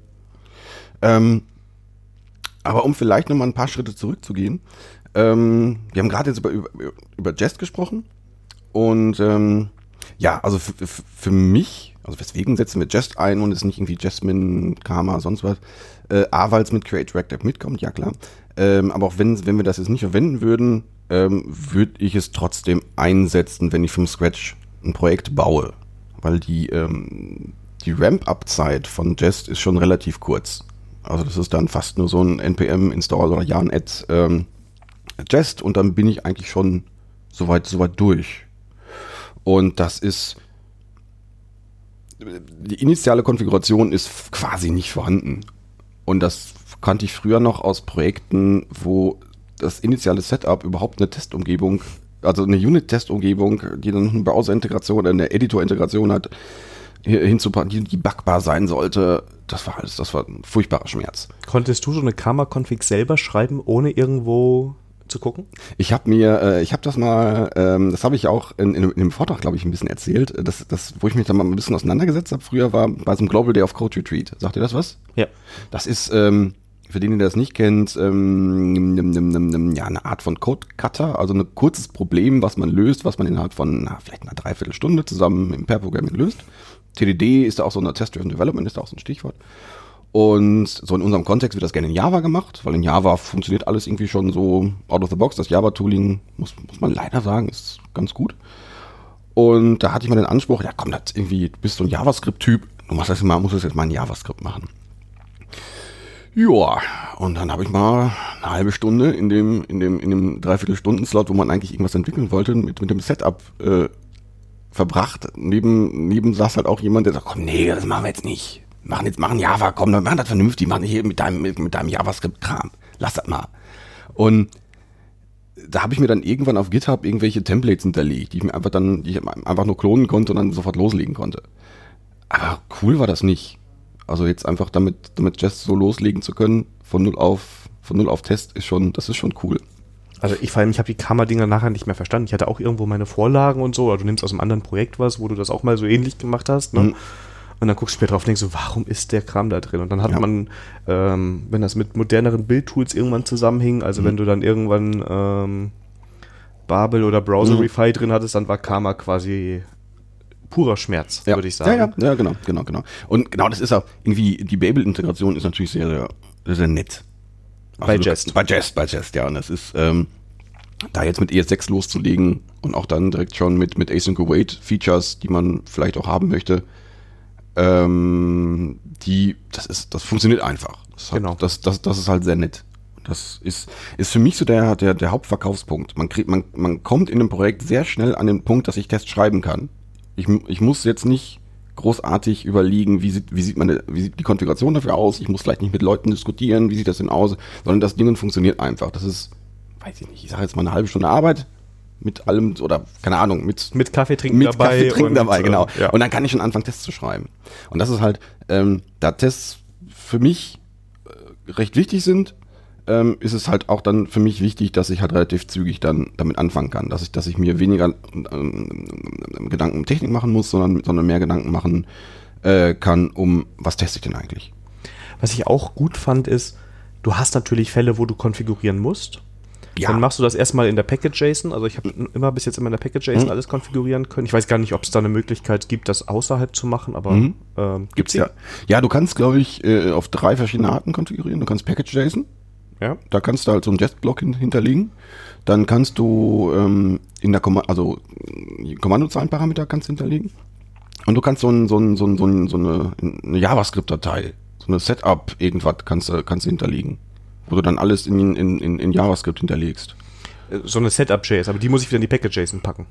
C: Ähm, aber um vielleicht noch mal ein paar Schritte zurückzugehen, ähm, wir haben gerade jetzt über, über, über Jest gesprochen und ähm, ja, also für mich, also weswegen setzen wir Jest ein und es ist nicht irgendwie Jasmine, Karma, sonst was. Äh, A, weil es mit Create React App mitkommt, ja klar. Ähm, aber auch wenn, wenn wir das jetzt nicht verwenden würden, ähm, würde ich es trotzdem einsetzen, wenn ich vom Scratch ein Projekt baue. Weil die, ähm, die Ramp-Up-Zeit von Jest ist schon relativ kurz. Also das ist dann fast nur so ein NPM-Install oder Yarn-Add ähm, Jest und dann bin ich eigentlich schon soweit, soweit durch. Und das ist die initiale Konfiguration ist quasi nicht vorhanden. Und das kannte ich früher noch aus Projekten, wo das initiale Setup überhaupt eine Testumgebung, also eine Unit-Testumgebung, die dann eine Browser-Integration, eine Editor-Integration hat, hinzupacken, die, die backbar sein sollte. Das war alles, das war ein furchtbarer Schmerz.
B: Konntest du so eine Karma-Config selber schreiben, ohne irgendwo zu gucken?
C: Ich habe mir, äh, ich habe das mal, ähm, das habe ich auch in, in, in dem Vortrag, glaube ich, ein bisschen erzählt, das, das, wo ich mich da mal ein bisschen auseinandergesetzt habe. Früher war bei so einem Global Day of Code Retreat. Sagt ihr das was?
B: Ja.
C: Das ist, ähm, für den, der das nicht kennt, ähm, ja, eine Art von Code Cutter, also ein kurzes Problem, was man löst, was man innerhalb von na, vielleicht einer Dreiviertelstunde zusammen im Pair-Programming löst. TDD ist da auch so eine Test-Driven Development, ist da auch so ein Stichwort. Und so in unserem Kontext wird das gerne in Java gemacht, weil in Java funktioniert alles irgendwie schon so out of the box. Das Java-Tooling, muss, muss man leider sagen, ist ganz gut. Und da hatte ich mal den Anspruch, ja komm, das irgendwie, du bist so ein JavaScript-Typ, du machst das mal, musst das jetzt mal in JavaScript machen. Ja, und dann habe ich mal eine halbe Stunde in dem, in dem, in dem Dreiviertelstunden-Slot, wo man eigentlich irgendwas entwickeln wollte, mit, mit dem Setup äh, verbracht. Neben, neben saß halt auch jemand, der sagt, komm, nee, das machen wir jetzt nicht. Machen jetzt, machen Java, komm, dann machen das vernünftig, machen hier mit deinem, mit, mit deinem JavaScript-Kram. Lass das mal. Und da habe ich mir dann irgendwann auf GitHub irgendwelche Templates hinterlegt, die ich mir einfach dann, die ich einfach nur klonen konnte und dann sofort loslegen konnte. Aber cool war das nicht. Also jetzt einfach damit, damit Jest so loslegen zu können, von null auf, von null auf Test, ist schon, das ist schon cool.
B: Also ich vor allem, ich habe die Karma-Dinger nachher nicht mehr verstanden. Ich hatte auch irgendwo meine Vorlagen und so, oder du nimmst aus einem anderen Projekt was, wo du das auch mal so ähnlich gemacht hast, ne?
C: Mhm.
B: Und dann guckst du später drauf und denkst so, warum ist der Kram da drin? Und dann hat
C: Ja.
B: man, ähm, wenn das mit moderneren Bildtools irgendwann zusammenhing, also
C: Mhm.
B: wenn du dann irgendwann ähm, Babel oder Browserify
C: Mhm.
B: drin hattest, dann war Karma quasi purer Schmerz,
C: ja.
B: würde ich sagen.
C: Ja, ja, ja, genau, genau, genau. Und genau, das ist auch irgendwie, die Babel-Integration ist natürlich sehr, sehr, sehr, sehr nett.
B: Bei
C: du-
B: Jest.
C: Bei Jest, bei Jest, ja. Und das ist, ähm, da jetzt mit ES6 loszulegen und auch dann direkt schon mit, mit Async Await Features, die man vielleicht auch haben möchte, ähm, die, das ist, das funktioniert einfach. Das, hat,
B: Genau.
C: das, das, das ist halt sehr nett. Das ist, ist für mich so der, der, der Hauptverkaufspunkt. Man kriegt, man, man kommt in einem Projekt sehr schnell an den Punkt, dass ich Tests schreiben kann. Ich, ich muss jetzt nicht großartig überlegen, wie sieht, wie sieht meine, wie sieht die Konfiguration dafür aus. Ich muss vielleicht nicht mit Leuten diskutieren, wie sieht das denn aus, sondern das Ding funktioniert einfach. Das ist, weiß ich nicht, ich sage jetzt mal eine halbe Stunde Arbeit mit allem oder keine Ahnung, mit
B: Mit Kaffee trinken
C: mit
B: dabei.
C: Kaffee trinken
B: und,
C: dabei,
B: äh,
C: genau.
B: Ja.
C: Und dann kann ich schon anfangen, Tests zu schreiben. Und das ist halt, ähm, da Tests für mich äh, recht wichtig sind, ähm, ist es halt auch dann für mich wichtig, dass ich halt relativ zügig dann damit anfangen kann, dass ich, dass ich mir weniger ähm, Gedanken um Technik machen muss, sondern, sondern mehr Gedanken machen äh, kann, um was teste ich denn eigentlich.
B: Was ich auch gut fand, ist, du hast natürlich Fälle, wo du konfigurieren musst.
C: Ja.
B: Dann machst du das erstmal in der Package.json. Also ich habe immer bis jetzt immer in der Package.json
C: Mhm.
B: alles konfigurieren können. Ich weiß gar nicht, ob es da eine Möglichkeit gibt, das außerhalb zu machen, aber
C: Mhm.
B: ähm,
C: Gibt's ja. Ja, du kannst, glaube ich, äh, auf drei verschiedene Arten konfigurieren. Du kannst Package.json,
B: ja.
C: Da kannst du halt so einen Jest-Block hin, hinterlegen. Dann kannst du ähm, in der Komma also äh, Kommandozeilenparameter kannst hinterlegen. Und du kannst so, ein, so, ein, so, ein, so, ein, so eine, eine JavaScript-Datei, so eine Setup, irgendwas kannst du kannst du hinterlegen. Wo du dann alles in, in, in, in JavaScript hinterlegst.
B: Äh, So eine Setup.js, aber die muss ich wieder in die Package.json packen.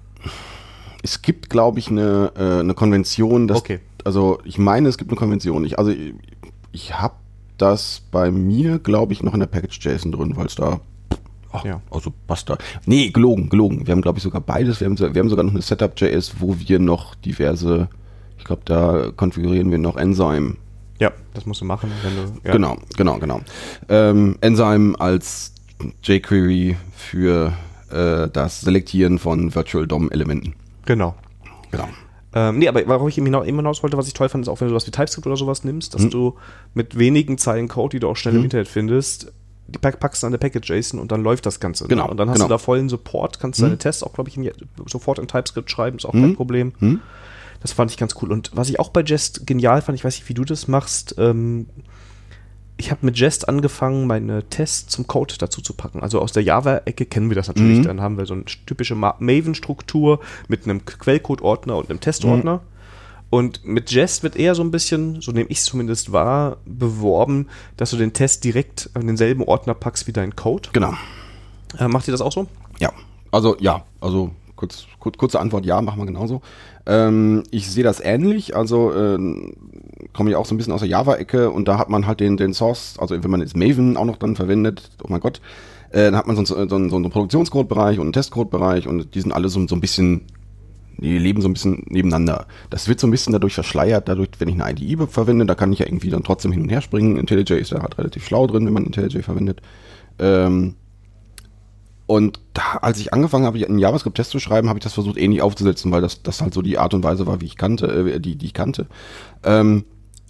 C: Es gibt, glaube ich, eine, äh, eine Konvention, dass,
B: Okay.
C: also ich meine, es gibt eine Konvention. Ich, also ich, ich habe das bei mir, glaube ich, noch in der Package.json drin, weil es da Ach,
B: Ja.
C: Also passt da. Nee, gelogen, gelogen. Wir haben, glaube ich, sogar beides. Wir haben, wir haben sogar noch eine Setup.js, wo wir noch diverse, ich glaube, da konfigurieren wir noch Enzyme.
B: Ja, das musst du machen, wenn du. Ja.
C: Genau, genau, genau. Ähm, Enzyme als jQuery für äh, das Selektieren von Virtual DOM-Elementen.
B: Genau.
C: Genau.
B: Ähm, nee, aber worauf ich eben hinaus, wollte, was ich toll fand, ist auch, wenn du sowas wie TypeScript oder sowas nimmst, dass
C: Mhm.
B: du mit wenigen Zeilen Code, die du auch schnell im
C: Mhm.
B: Internet findest, die pack, packst du an der Package.json und dann läuft das Ganze. ne?
C: Genau,
B: Und dann hast
C: genau.
B: du da vollen Support, kannst
C: Mhm.
B: deine Tests auch, glaube ich, in, sofort in TypeScript schreiben, ist auch
C: Mhm.
B: kein Problem. Das fand ich ganz cool. Und was ich auch bei Jest genial fand, ich weiß nicht, wie du das machst, ähm, ich habe mit Jest angefangen, meine Tests zum Code dazu zu packen. Also aus der Java-Ecke kennen wir das natürlich.
C: Mhm.
B: Dann haben wir so eine typische Ma- Maven-Struktur mit einem Quellcode-Ordner und einem Testordner. Und mit Jest wird eher so ein bisschen, so nehme ich es zumindest wahr, beworben, dass du den Test direkt an denselben Ordner packst wie dein Code.
C: Genau.
B: Äh, macht ihr das auch so?
C: Ja, also ja, also kurz, kurz, kurze Antwort, ja, machen wir genauso. Ähm, ich sehe das ähnlich, also ähm, komme ich auch so ein bisschen aus der Java-Ecke und da hat man halt den, den Source, also wenn man jetzt Maven auch noch dann verwendet, oh mein Gott, äh, dann hat man so, so, so, so einen Produktionscode-Bereich und einen Testcode-Bereich und die sind alle so, so ein bisschen, die leben so ein bisschen nebeneinander. Das wird so ein bisschen dadurch verschleiert, dadurch, wenn ich eine IDE verwende, da kann ich ja irgendwie dann trotzdem hin und her springen. IntelliJ ist da halt relativ schlau drin, wenn man IntelliJ verwendet. Ähm, und da, als ich angefangen habe, einen JavaScript-Test zu schreiben, habe ich das versucht ähnlich aufzusetzen, weil das, das halt so die Art und Weise war, wie ich kannte, äh, die, die ich kannte. Ähm,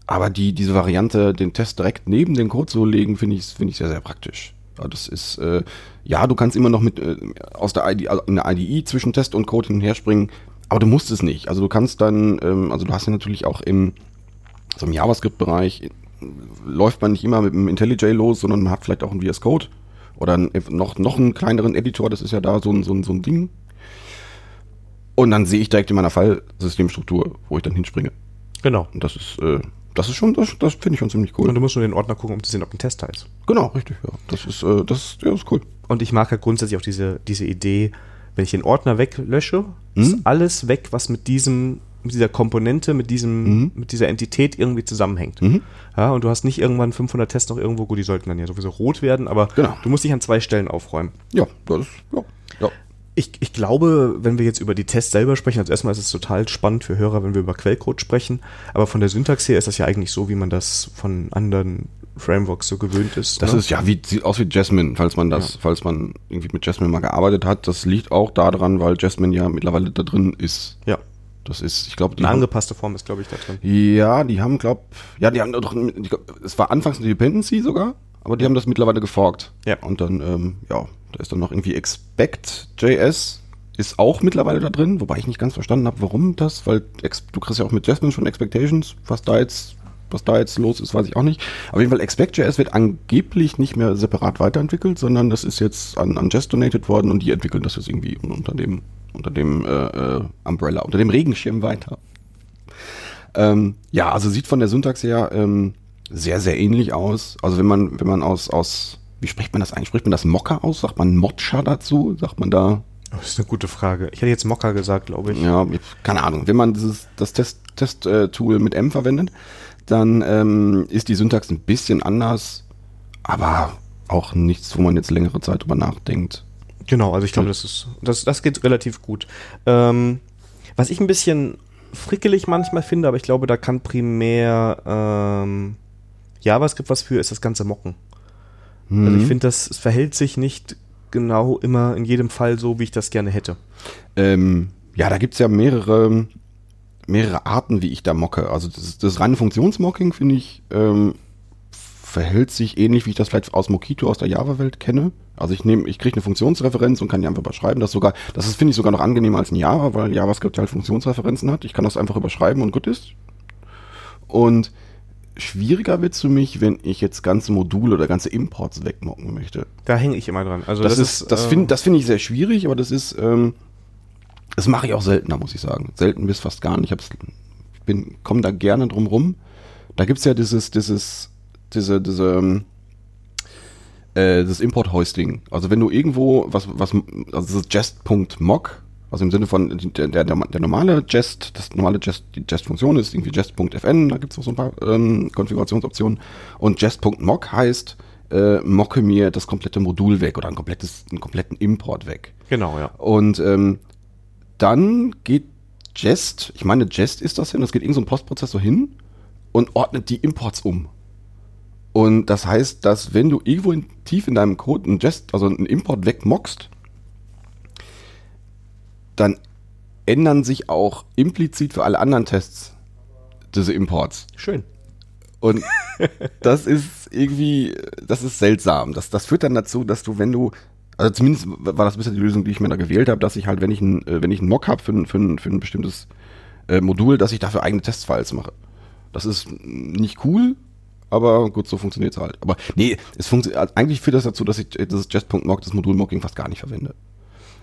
C: aber die, diese Variante, den Test direkt neben den Code zu legen, finde ich, finde ich sehr, sehr praktisch. Ja, das ist, äh, ja, du kannst immer noch mit äh, aus der IDE, also in der IDE zwischen Test und Code hin und her springen, aber du musst es nicht. Also du kannst dann, ähm, also du hast ja natürlich auch im, so im JavaScript-Bereich äh, läuft man nicht immer mit dem IntelliJ los, sondern man hat vielleicht auch einen VS Code oder noch, noch einen kleineren Editor, das ist ja da so ein, so ein, so ein Ding. Und dann sehe ich direkt in meiner Fallsystemstruktur, wo ich dann hinspringe.
B: Genau.
C: Und das ist, äh, das ist schon, das, das finde ich schon ziemlich cool.
B: Und du musst nur in den Ordner gucken, um zu sehen, ob ein Test da ist.
C: genau, richtig, ja. Das ist, äh, das, ja, ist cool.
B: Und ich mag ja grundsätzlich auch diese, diese Idee, wenn ich den Ordner weglösche,
C: Mhm.
B: ist alles weg, was mit diesem, mit dieser Komponente, mit diesem,
C: Mhm.
B: mit dieser Entität irgendwie zusammenhängt.
C: Mhm.
B: Ja, und du hast nicht irgendwann 500 Tests noch irgendwo, gut, die sollten dann ja sowieso rot werden, aber
C: Genau.
B: du musst dich an zwei Stellen aufräumen.
C: Ja, das ist, ja, ja.
B: Ich, ich glaube, wenn wir jetzt über die Tests selber sprechen, also erstmal ist es total spannend für Hörer, wenn wir über Quellcode sprechen, aber von der Syntax her ist das ja eigentlich so, wie man das von anderen Frameworks so gewöhnt ist.
C: Das
B: ne?
C: ist ja wie, sieht aus wie Jasmine, falls man das, falls man irgendwie mit Jasmine mal gearbeitet hat. Das liegt auch daran, weil Jasmine ja mittlerweile da drin ist.
B: ja,
C: Das ist, ich glaube, die
B: eine
C: haben,
B: angepasste Form ist, glaube ich, da drin.
C: Ja, die haben, glaub, ja, die haben doch, glaub, es war anfangs eine Dependency sogar, aber die haben das mittlerweile geforkt.
B: Ja.
C: Und dann, ähm, ja, Da ist dann noch irgendwie Expect.js ist auch mittlerweile da drin, wobei ich nicht ganz verstanden habe, warum das, weil du kriegst ja auch mit Jasmine schon Expectations, was da jetzt, was da jetzt los ist, weiß ich auch nicht. Auf jeden Fall Expect.js wird angeblich nicht mehr separat weiterentwickelt, sondern das ist jetzt an, an Jest donated worden und die entwickeln das jetzt irgendwie unter dem, unter dem äh, äh, Umbrella, unter dem Regenschirm weiter. Ähm, ja, also sieht von der Syntax her ähm, sehr, sehr ähnlich aus. Also wenn man, wenn man aus, aus, wie spricht man das eigentlich? Spricht man das Mocker aus? Sagt man Modscha dazu? Sagt man da
B: Das ist eine gute Frage. Ich hätte jetzt Mocker gesagt, glaube ich.
C: ja, keine Ahnung. Wenn man dieses, das Test-Tool Test, äh, mit M verwendet, dann ähm, ist die Syntax ein bisschen anders, aber auch nichts, wo man jetzt längere Zeit drüber nachdenkt.
B: Genau, also ich glaube, das ist, das, das geht relativ gut. Ähm, was ich ein bisschen frickelig manchmal finde, aber ich glaube, da kann primär ähm, JavaScript was für, ist das ganze Mocken. Also ich finde, das es verhält sich nicht genau immer in jedem Fall so, wie ich das gerne hätte.
C: Ähm, ja, da gibt's ja mehrere, mehrere Arten, wie ich da mocke. Also das, das reine Funktionsmocking, finde ich, ähm, verhält sich ähnlich, wie ich das vielleicht aus Mockito aus der Java-Welt kenne. Also ich nehme, ich kriege eine Funktionsreferenz und kann die einfach überschreiben. Das sogar, das ist, finde ich, sogar noch angenehmer als in Java, weil JavaScript halt Funktionsreferenzen hat. Ich kann das einfach überschreiben und gut ist. Und schwieriger wird's für mich, wenn ich jetzt ganze Module oder ganze Imports wegmocken möchte.
B: Da hänge ich immer dran. Also
C: Das, ist, das
B: äh,
C: finde das finde ich sehr schwierig, aber das ist, ähm, das mache ich auch seltener, muss ich sagen. Selten bis fast gar nicht. Ich, ich bin, komme da gerne drum rum. Da gibt's ja dieses, dieses, diese, diese, ähm, äh, das Import-Hoisting. Also wenn du irgendwo was, was, also das ist jest.mock, also im Sinne von der, der, der normale Jest, das normale Jest, die Jest-Funktion ist irgendwie jest.fn, da gibt's noch so ein paar ähm, Konfigurationsoptionen. Und jest.mock heißt, äh, mocke mir das komplette Modul weg oder ein komplettes, einen kompletten Import weg.
B: Genau, ja.
C: Und ähm, dann geht Jest, ich meine Jest ist das hin, das geht irgend so ein Postprozessor hin und ordnet die Imports um. Und das heißt, dass wenn du irgendwo in, tief in deinem Code einen Jest, also einen Import wegmockst, dann ändern sich auch implizit für alle anderen Tests diese Imports.
B: Schön.
C: Und das ist irgendwie, das ist seltsam. Das, das führt dann dazu, dass du, wenn du, also zumindest war das bisher die Lösung, die ich mir da gewählt habe, dass ich halt, wenn ich ein, äh, wenn ich einen Mock habe für, ein- für, ein- für ein bestimmtes äh, Modul, dass ich dafür eigene Testfiles mache. Das ist nicht cool, aber gut, so funktioniert es halt. Aber nee, es funktioniert, eigentlich führt das dazu, dass ich äh, das Jest.mock, das Modul Mocking fast gar nicht verwende.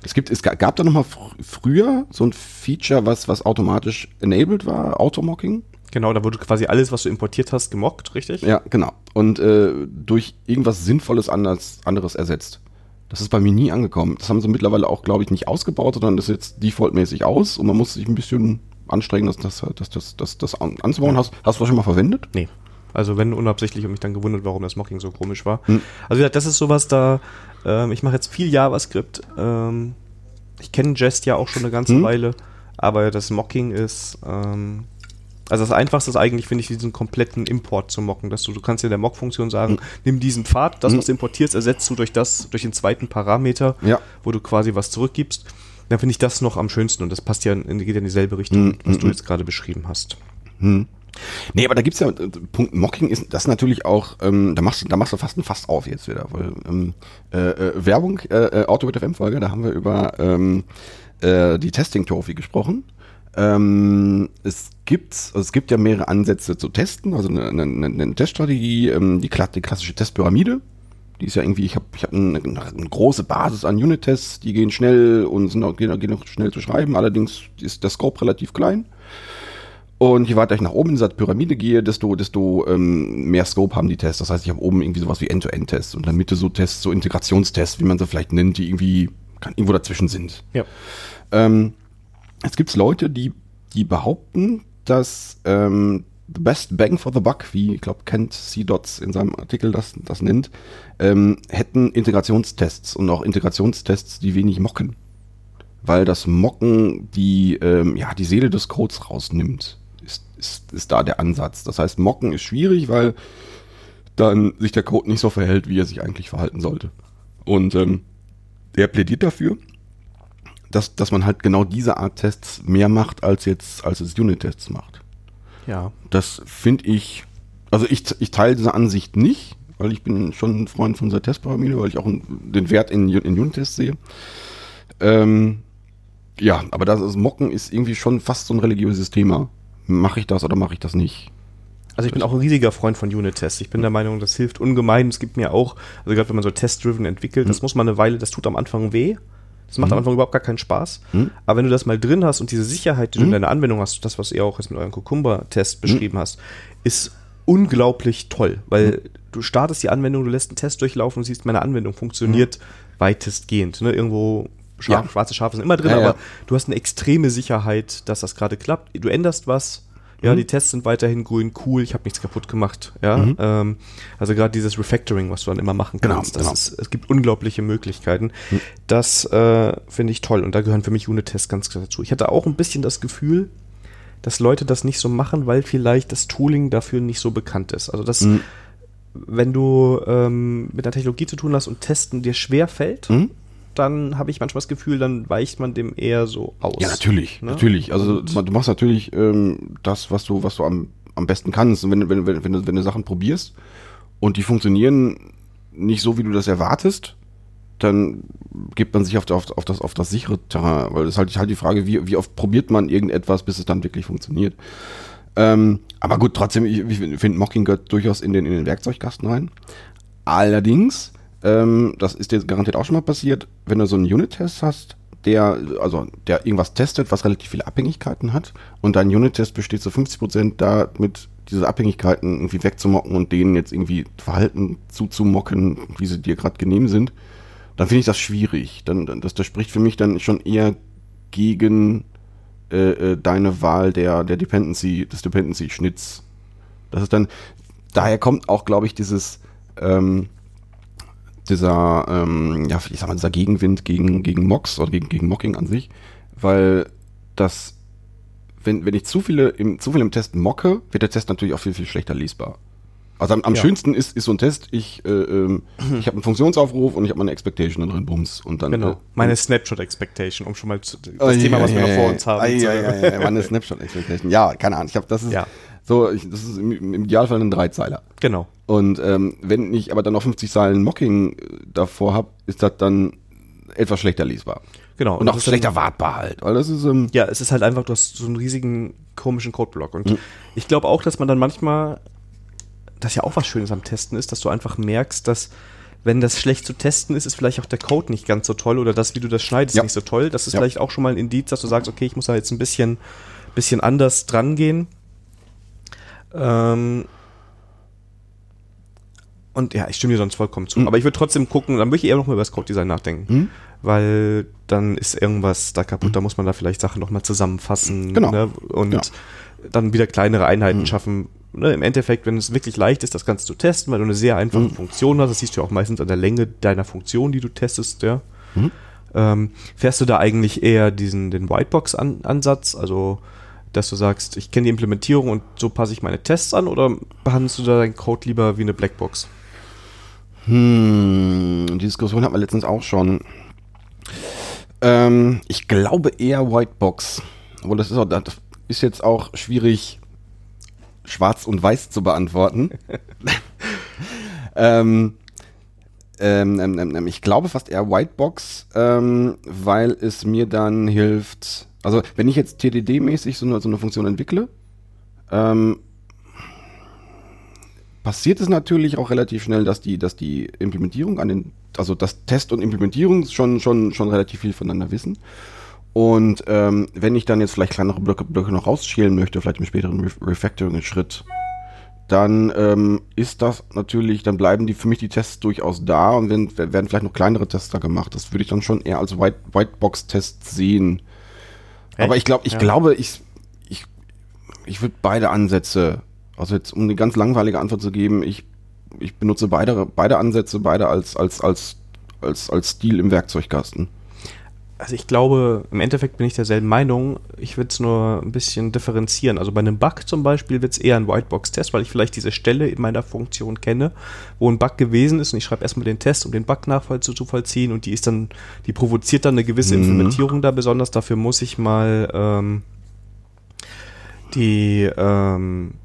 C: Es gibt, es ga- gab da noch mal fr früher so ein Feature, was, was automatisch enabled war, Automocking.
B: Genau, da wurde quasi alles, was du importiert hast, gemockt, richtig?
C: Ja, genau. Und äh, durch irgendwas Sinnvolles anders, anderes ersetzt. Das ist bei mir nie angekommen. Das haben sie mittlerweile auch, glaube ich, nicht ausgebaut, sondern das ist jetzt defaultmäßig aus und man muss sich ein bisschen anstrengen, das, das, das, das, das, das an- anzubauen. Hast, hast du das schon mal verwendet?
B: Nee. Also wenn unabsichtlich und mich dann gewundert, warum das Mocking so komisch war.
C: Hm.
B: Also wie gesagt, das ist sowas da, ähm, ich mache jetzt viel JavaScript. Ähm, ich kenne Jest ja auch schon eine ganze
C: Hm.
B: Weile, aber das Mocking ist, ähm, also das Einfachste ist eigentlich, finde ich, diesen kompletten Import zu mocken, dass du, du kannst in der Mock-Funktion sagen, nimm diesen Pfad, das,
C: Hm.
B: was du importierst, ersetzt du durch das, durch den zweiten Parameter,
C: Ja.
B: wo du quasi was zurückgibst. Dann finde ich das noch am schönsten und das passt ja, in, geht ja in dieselbe Richtung,
C: Hm,
B: was du
C: hm.
B: jetzt gerade beschrieben hast.
C: Nee, aber da gibt's ja, äh, Punkt Mocking ist das natürlich auch, ähm, da machst du, da machst du fast ein Fass auf jetzt wieder, weil ähm, äh, äh, Werbung, äh, äh, Auto FM Folge, da haben wir über ähm, äh, die Testing Trophy gesprochen. Ähm, es gibt, also es gibt ja mehrere Ansätze zu testen, also eine, eine, eine Teststrategie, ähm, die, die klassische Testpyramide. Die ist ja irgendwie, ich habe ich hab eine, eine große Basis an Unit-Tests, die gehen schnell und sind auch, gehen, gehen auch schnell zu schreiben, allerdings ist der Scope relativ klein. Und je weiter ich nach oben in dieser Pyramide gehe, desto, desto ähm, mehr Scope haben die Tests. Das heißt, ich habe oben irgendwie sowas wie End-to-End-Tests und in der Mitte so Tests, so Integrationstests, wie man sie vielleicht nennt, die irgendwie kann, irgendwo dazwischen sind.
B: Ja.
C: Ähm, es gibt Leute, die, die behaupten, dass ähm, the best bang for the buck, wie ich glaube Kent C. Dots in seinem Artikel das, das nennt, ähm, hätten Integrationstests und auch Integrationstests, die wenig mocken. Weil das Mocken die, ähm, ja, die Seele des Codes rausnimmt, ist, ist, ist da der Ansatz. Das heißt, Mocken ist schwierig, weil dann sich der Code nicht so verhält, wie er sich eigentlich verhalten sollte. Und ähm, er plädiert dafür, dass, dass man halt genau diese Art Tests mehr macht, als jetzt, als es Unit-Tests macht.
B: Ja.
C: Das finde ich, also ich, ich teile diese Ansicht nicht, weil ich bin schon ein Freund von dieser Testpyramide, weil ich auch den Wert in, in Unit-Tests sehe. Ähm, ja, aber das ist, Mocken ist irgendwie schon fast so ein religiöses Thema. Mache ich das oder mache ich das nicht?
B: Also ich bin auch ein riesiger Freund von Unit-Tests. Ich bin der Meinung, das hilft ungemein. Es gibt mir auch, also gerade wenn man so Test-Driven entwickelt, das muss man eine Weile, das tut am Anfang weh. Das macht am Anfang überhaupt gar keinen Spaß. Aber wenn du das mal drin hast und diese Sicherheit, die du in deiner Anwendung hast, das, was ihr auch jetzt mit eurem Cucumber-Test beschrieben hast, ist unglaublich toll, weil du startest die Anwendung, du lässt einen Test durchlaufen und siehst, meine Anwendung funktioniert weitestgehend. Ne? Irgendwo Schaf,
C: Ja.
B: schwarze Schafe sind immer drin,
C: Ja,
B: aber du hast eine extreme Sicherheit, dass das gerade klappt. Du änderst was, ja, die Tests sind weiterhin grün, cool, ich habe nichts kaputt gemacht. Ja, ähm, also gerade dieses Refactoring, was du dann immer machen
C: Genau,
B: kannst, das
C: genau.
B: ist, es gibt unglaubliche Möglichkeiten. Das äh, finde ich toll und da gehören für mich Unit-Tests ganz klar dazu. Ich hatte auch ein bisschen das Gefühl, dass Leute das nicht so machen, weil vielleicht das Tooling dafür nicht so bekannt ist. Also das,
C: Mhm.
B: wenn du ähm, mit einer Technologie zu tun hast und Testen dir schwer fällt,
C: Mhm.
B: Dann habe ich manchmal das Gefühl, dann weicht man dem eher so aus.
C: Ja, natürlich,
B: Ne?
C: natürlich. Also du machst natürlich ähm, das, was du, was du am, am besten kannst. Und wenn, du- wenn, wenn, wenn, du, wenn du Sachen probierst und die funktionieren nicht so, wie du das erwartest, dann gibt man sich auf, auf, auf, das, auf das sichere Terrain. Weil es ist halt, halt die Frage, wie, wie oft probiert man irgendetwas, bis es dann wirklich funktioniert. Ähm, aber gut, trotzdem, ich, ich finde Mocking gehört durchaus in den, in den Werkzeugkasten rein. Allerdings, ähm, das ist dir garantiert auch schon mal passiert, wenn du so einen Unit-Test hast, der, also, der irgendwas testet, was relativ viele Abhängigkeiten hat und dein Unit-Test besteht zu 50% damit, diese Abhängigkeiten irgendwie wegzumocken und denen jetzt irgendwie Verhalten zuzumocken, wie sie dir gerade genehm sind, dann finde ich das schwierig. Dann, dann, das, das spricht für mich dann schon eher gegen äh, äh, deine Wahl der, der Dependency, des Dependency-Schnitts. Das ist dann, daher kommt auch, glaube ich, dieses, ähm, dieser, ähm, ja, ich sag mal, dieser Gegenwind gegen, gegen Mocks oder gegen, gegen Mocking an sich, weil das, wenn, wenn ich zu viele im, zu viel im Test mocke, wird der Test natürlich auch viel, viel schlechter lesbar. Also am, am
B: Ja.
C: schönsten ist, ist so ein Test, ich, äh, ähm, ich habe einen Funktionsaufruf und ich habe meine Expectation drin, bums. Und dann,
B: Genau.
C: äh,
B: Meine Snapshot Expectation, um schon mal zu, das
C: Oh,
B: Thema,
C: ja,
B: was wir
C: ja,
B: noch vor uns haben.
C: Ja, meine Snapshot Expectation. Ja, keine Ahnung. Ich habe das ist
B: Ja.
C: So, ich, das ist im, im Idealfall ein Dreizeiler.
B: Genau.
C: Und ähm, wenn ich aber dann noch 50 Zeilen Mocking äh, davor habe, ist das dann etwas schlechter lesbar.
B: Genau.
C: Und
B: das
C: auch
B: ist dann-
C: schlechter wartbar halt. Weil das ist, ähm,
B: Ja, es ist halt einfach, du hast so einen riesigen komischen Codeblock. Und
C: Mhm.
B: ich glaube auch, dass man dann manchmal, das ja auch was Schönes am Testen ist, dass du einfach merkst, dass wenn das schlecht zu testen ist, ist vielleicht auch der Code nicht ganz so toll oder das, wie du das schneidest,
C: Ja.
B: nicht so toll. Das ist
C: Ja.
B: vielleicht auch schon mal ein Indiz, dass du sagst, okay, ich muss da jetzt ein bisschen, bisschen anders dran gehen. Ähm, und ja, ich stimme dir sonst vollkommen zu.
C: Mhm.
B: Aber ich würde trotzdem gucken, dann würde ich eher noch mal über das Code-Design nachdenken.
C: Mhm.
B: Weil dann ist irgendwas da kaputt, da muss man da vielleicht Sachen noch mal zusammenfassen.
C: Genau.
B: Ne? Und
C: Ja.
B: dann wieder kleinere Einheiten schaffen. Ne? Im Endeffekt, wenn es wirklich leicht ist, das Ganze zu testen, weil du eine sehr einfache Funktion hast, das siehst du ja auch meistens an der Länge deiner Funktion, die du testest, ja. Ähm, fährst du da eigentlich eher diesen, den Whitebox-Ansatz, also dass du sagst, ich kenne die Implementierung und so passe ich meine Tests an oder behandelst du da deinen Code lieber wie eine Blackbox?
C: Hm, die Diskussion hatten wir letztens auch schon. Ähm, ich glaube eher Whitebox. Obwohl das ist, auch, das ist jetzt auch schwierig, schwarz und weiß zu beantworten. ähm, ähm, ähm, ähm, ich glaube fast eher Whitebox, ähm, weil es mir dann hilft. Also, wenn ich jetzt TDD-mäßig so eine, so eine Funktion entwickle, ähm, passiert es natürlich auch relativ schnell, dass die, dass die Implementierung an den, also das Test und Implementierung schon, schon, schon relativ viel voneinander wissen. Und ähm, wenn ich dann jetzt vielleicht kleinere Blöcke, Blöcke noch rausschälen möchte, vielleicht im späteren Ref Refactoring-Schritt, dann ähm, ist das natürlich, dann bleiben die für mich die Tests durchaus da und wenn, werden vielleicht noch kleinere Tests da gemacht. Das würde ich dann schon eher als White, Whitebox-Test sehen. Aber ich glaube, ich
B: Ja.
C: glaube, ich, ich, ich würde beide Ansätze, also jetzt um eine ganz langweilige Antwort zu geben, ich, ich benutze beide, beide Ansätze, beide als, als, als, als, als Stil im Werkzeugkasten.
B: Also ich glaube, im Endeffekt bin ich derselben Meinung. Ich würde es nur ein bisschen differenzieren. Also bei einem Bug zum Beispiel wird es eher ein Whitebox-Test, weil ich vielleicht diese Stelle in meiner Funktion kenne, wo ein Bug gewesen ist und ich schreibe erstmal den Test, um den Bug nachvoll zu vollziehen und die ist dann, die provoziert dann eine gewisse
C: Mhm.
B: Implementierung da besonders. Dafür muss ich mal ähm, die, ähm,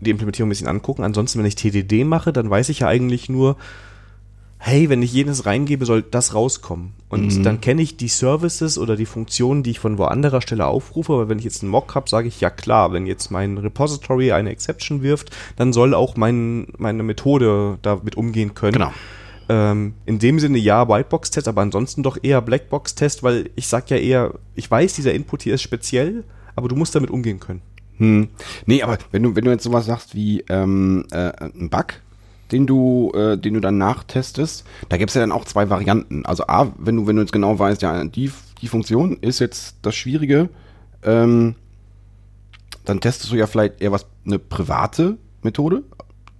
B: die Implementierung ein bisschen angucken. Ansonsten, wenn ich TDD mache, dann weiß ich ja eigentlich nur, hey, wenn ich jenes reingebe, soll das rauskommen. Und
C: Mhm.
B: dann kenne ich die Services oder die Funktionen, die ich von wo anderer Stelle aufrufe. Aber wenn ich jetzt einen Mock habe, sage ich, ja klar, wenn jetzt mein Repository eine Exception wirft, dann soll auch mein, meine Methode damit umgehen können.
C: Genau.
B: Ähm, in dem Sinne ja Whitebox-Test, aber ansonsten doch eher Blackbox-Test, weil ich sag ja eher, ich weiß, dieser Input hier ist speziell, aber du musst damit umgehen können.
C: Hm. Nee, aber wenn du, wenn du jetzt sowas sagst wie ähm, äh, ein Bug, den du, äh, den du dann nachtestest, da gibt's ja dann auch zwei Varianten. Also A, wenn du, wenn du jetzt genau weißt, ja, die, die Funktion ist jetzt das Schwierige, ähm, dann testest du ja vielleicht eher was, eine private Methode.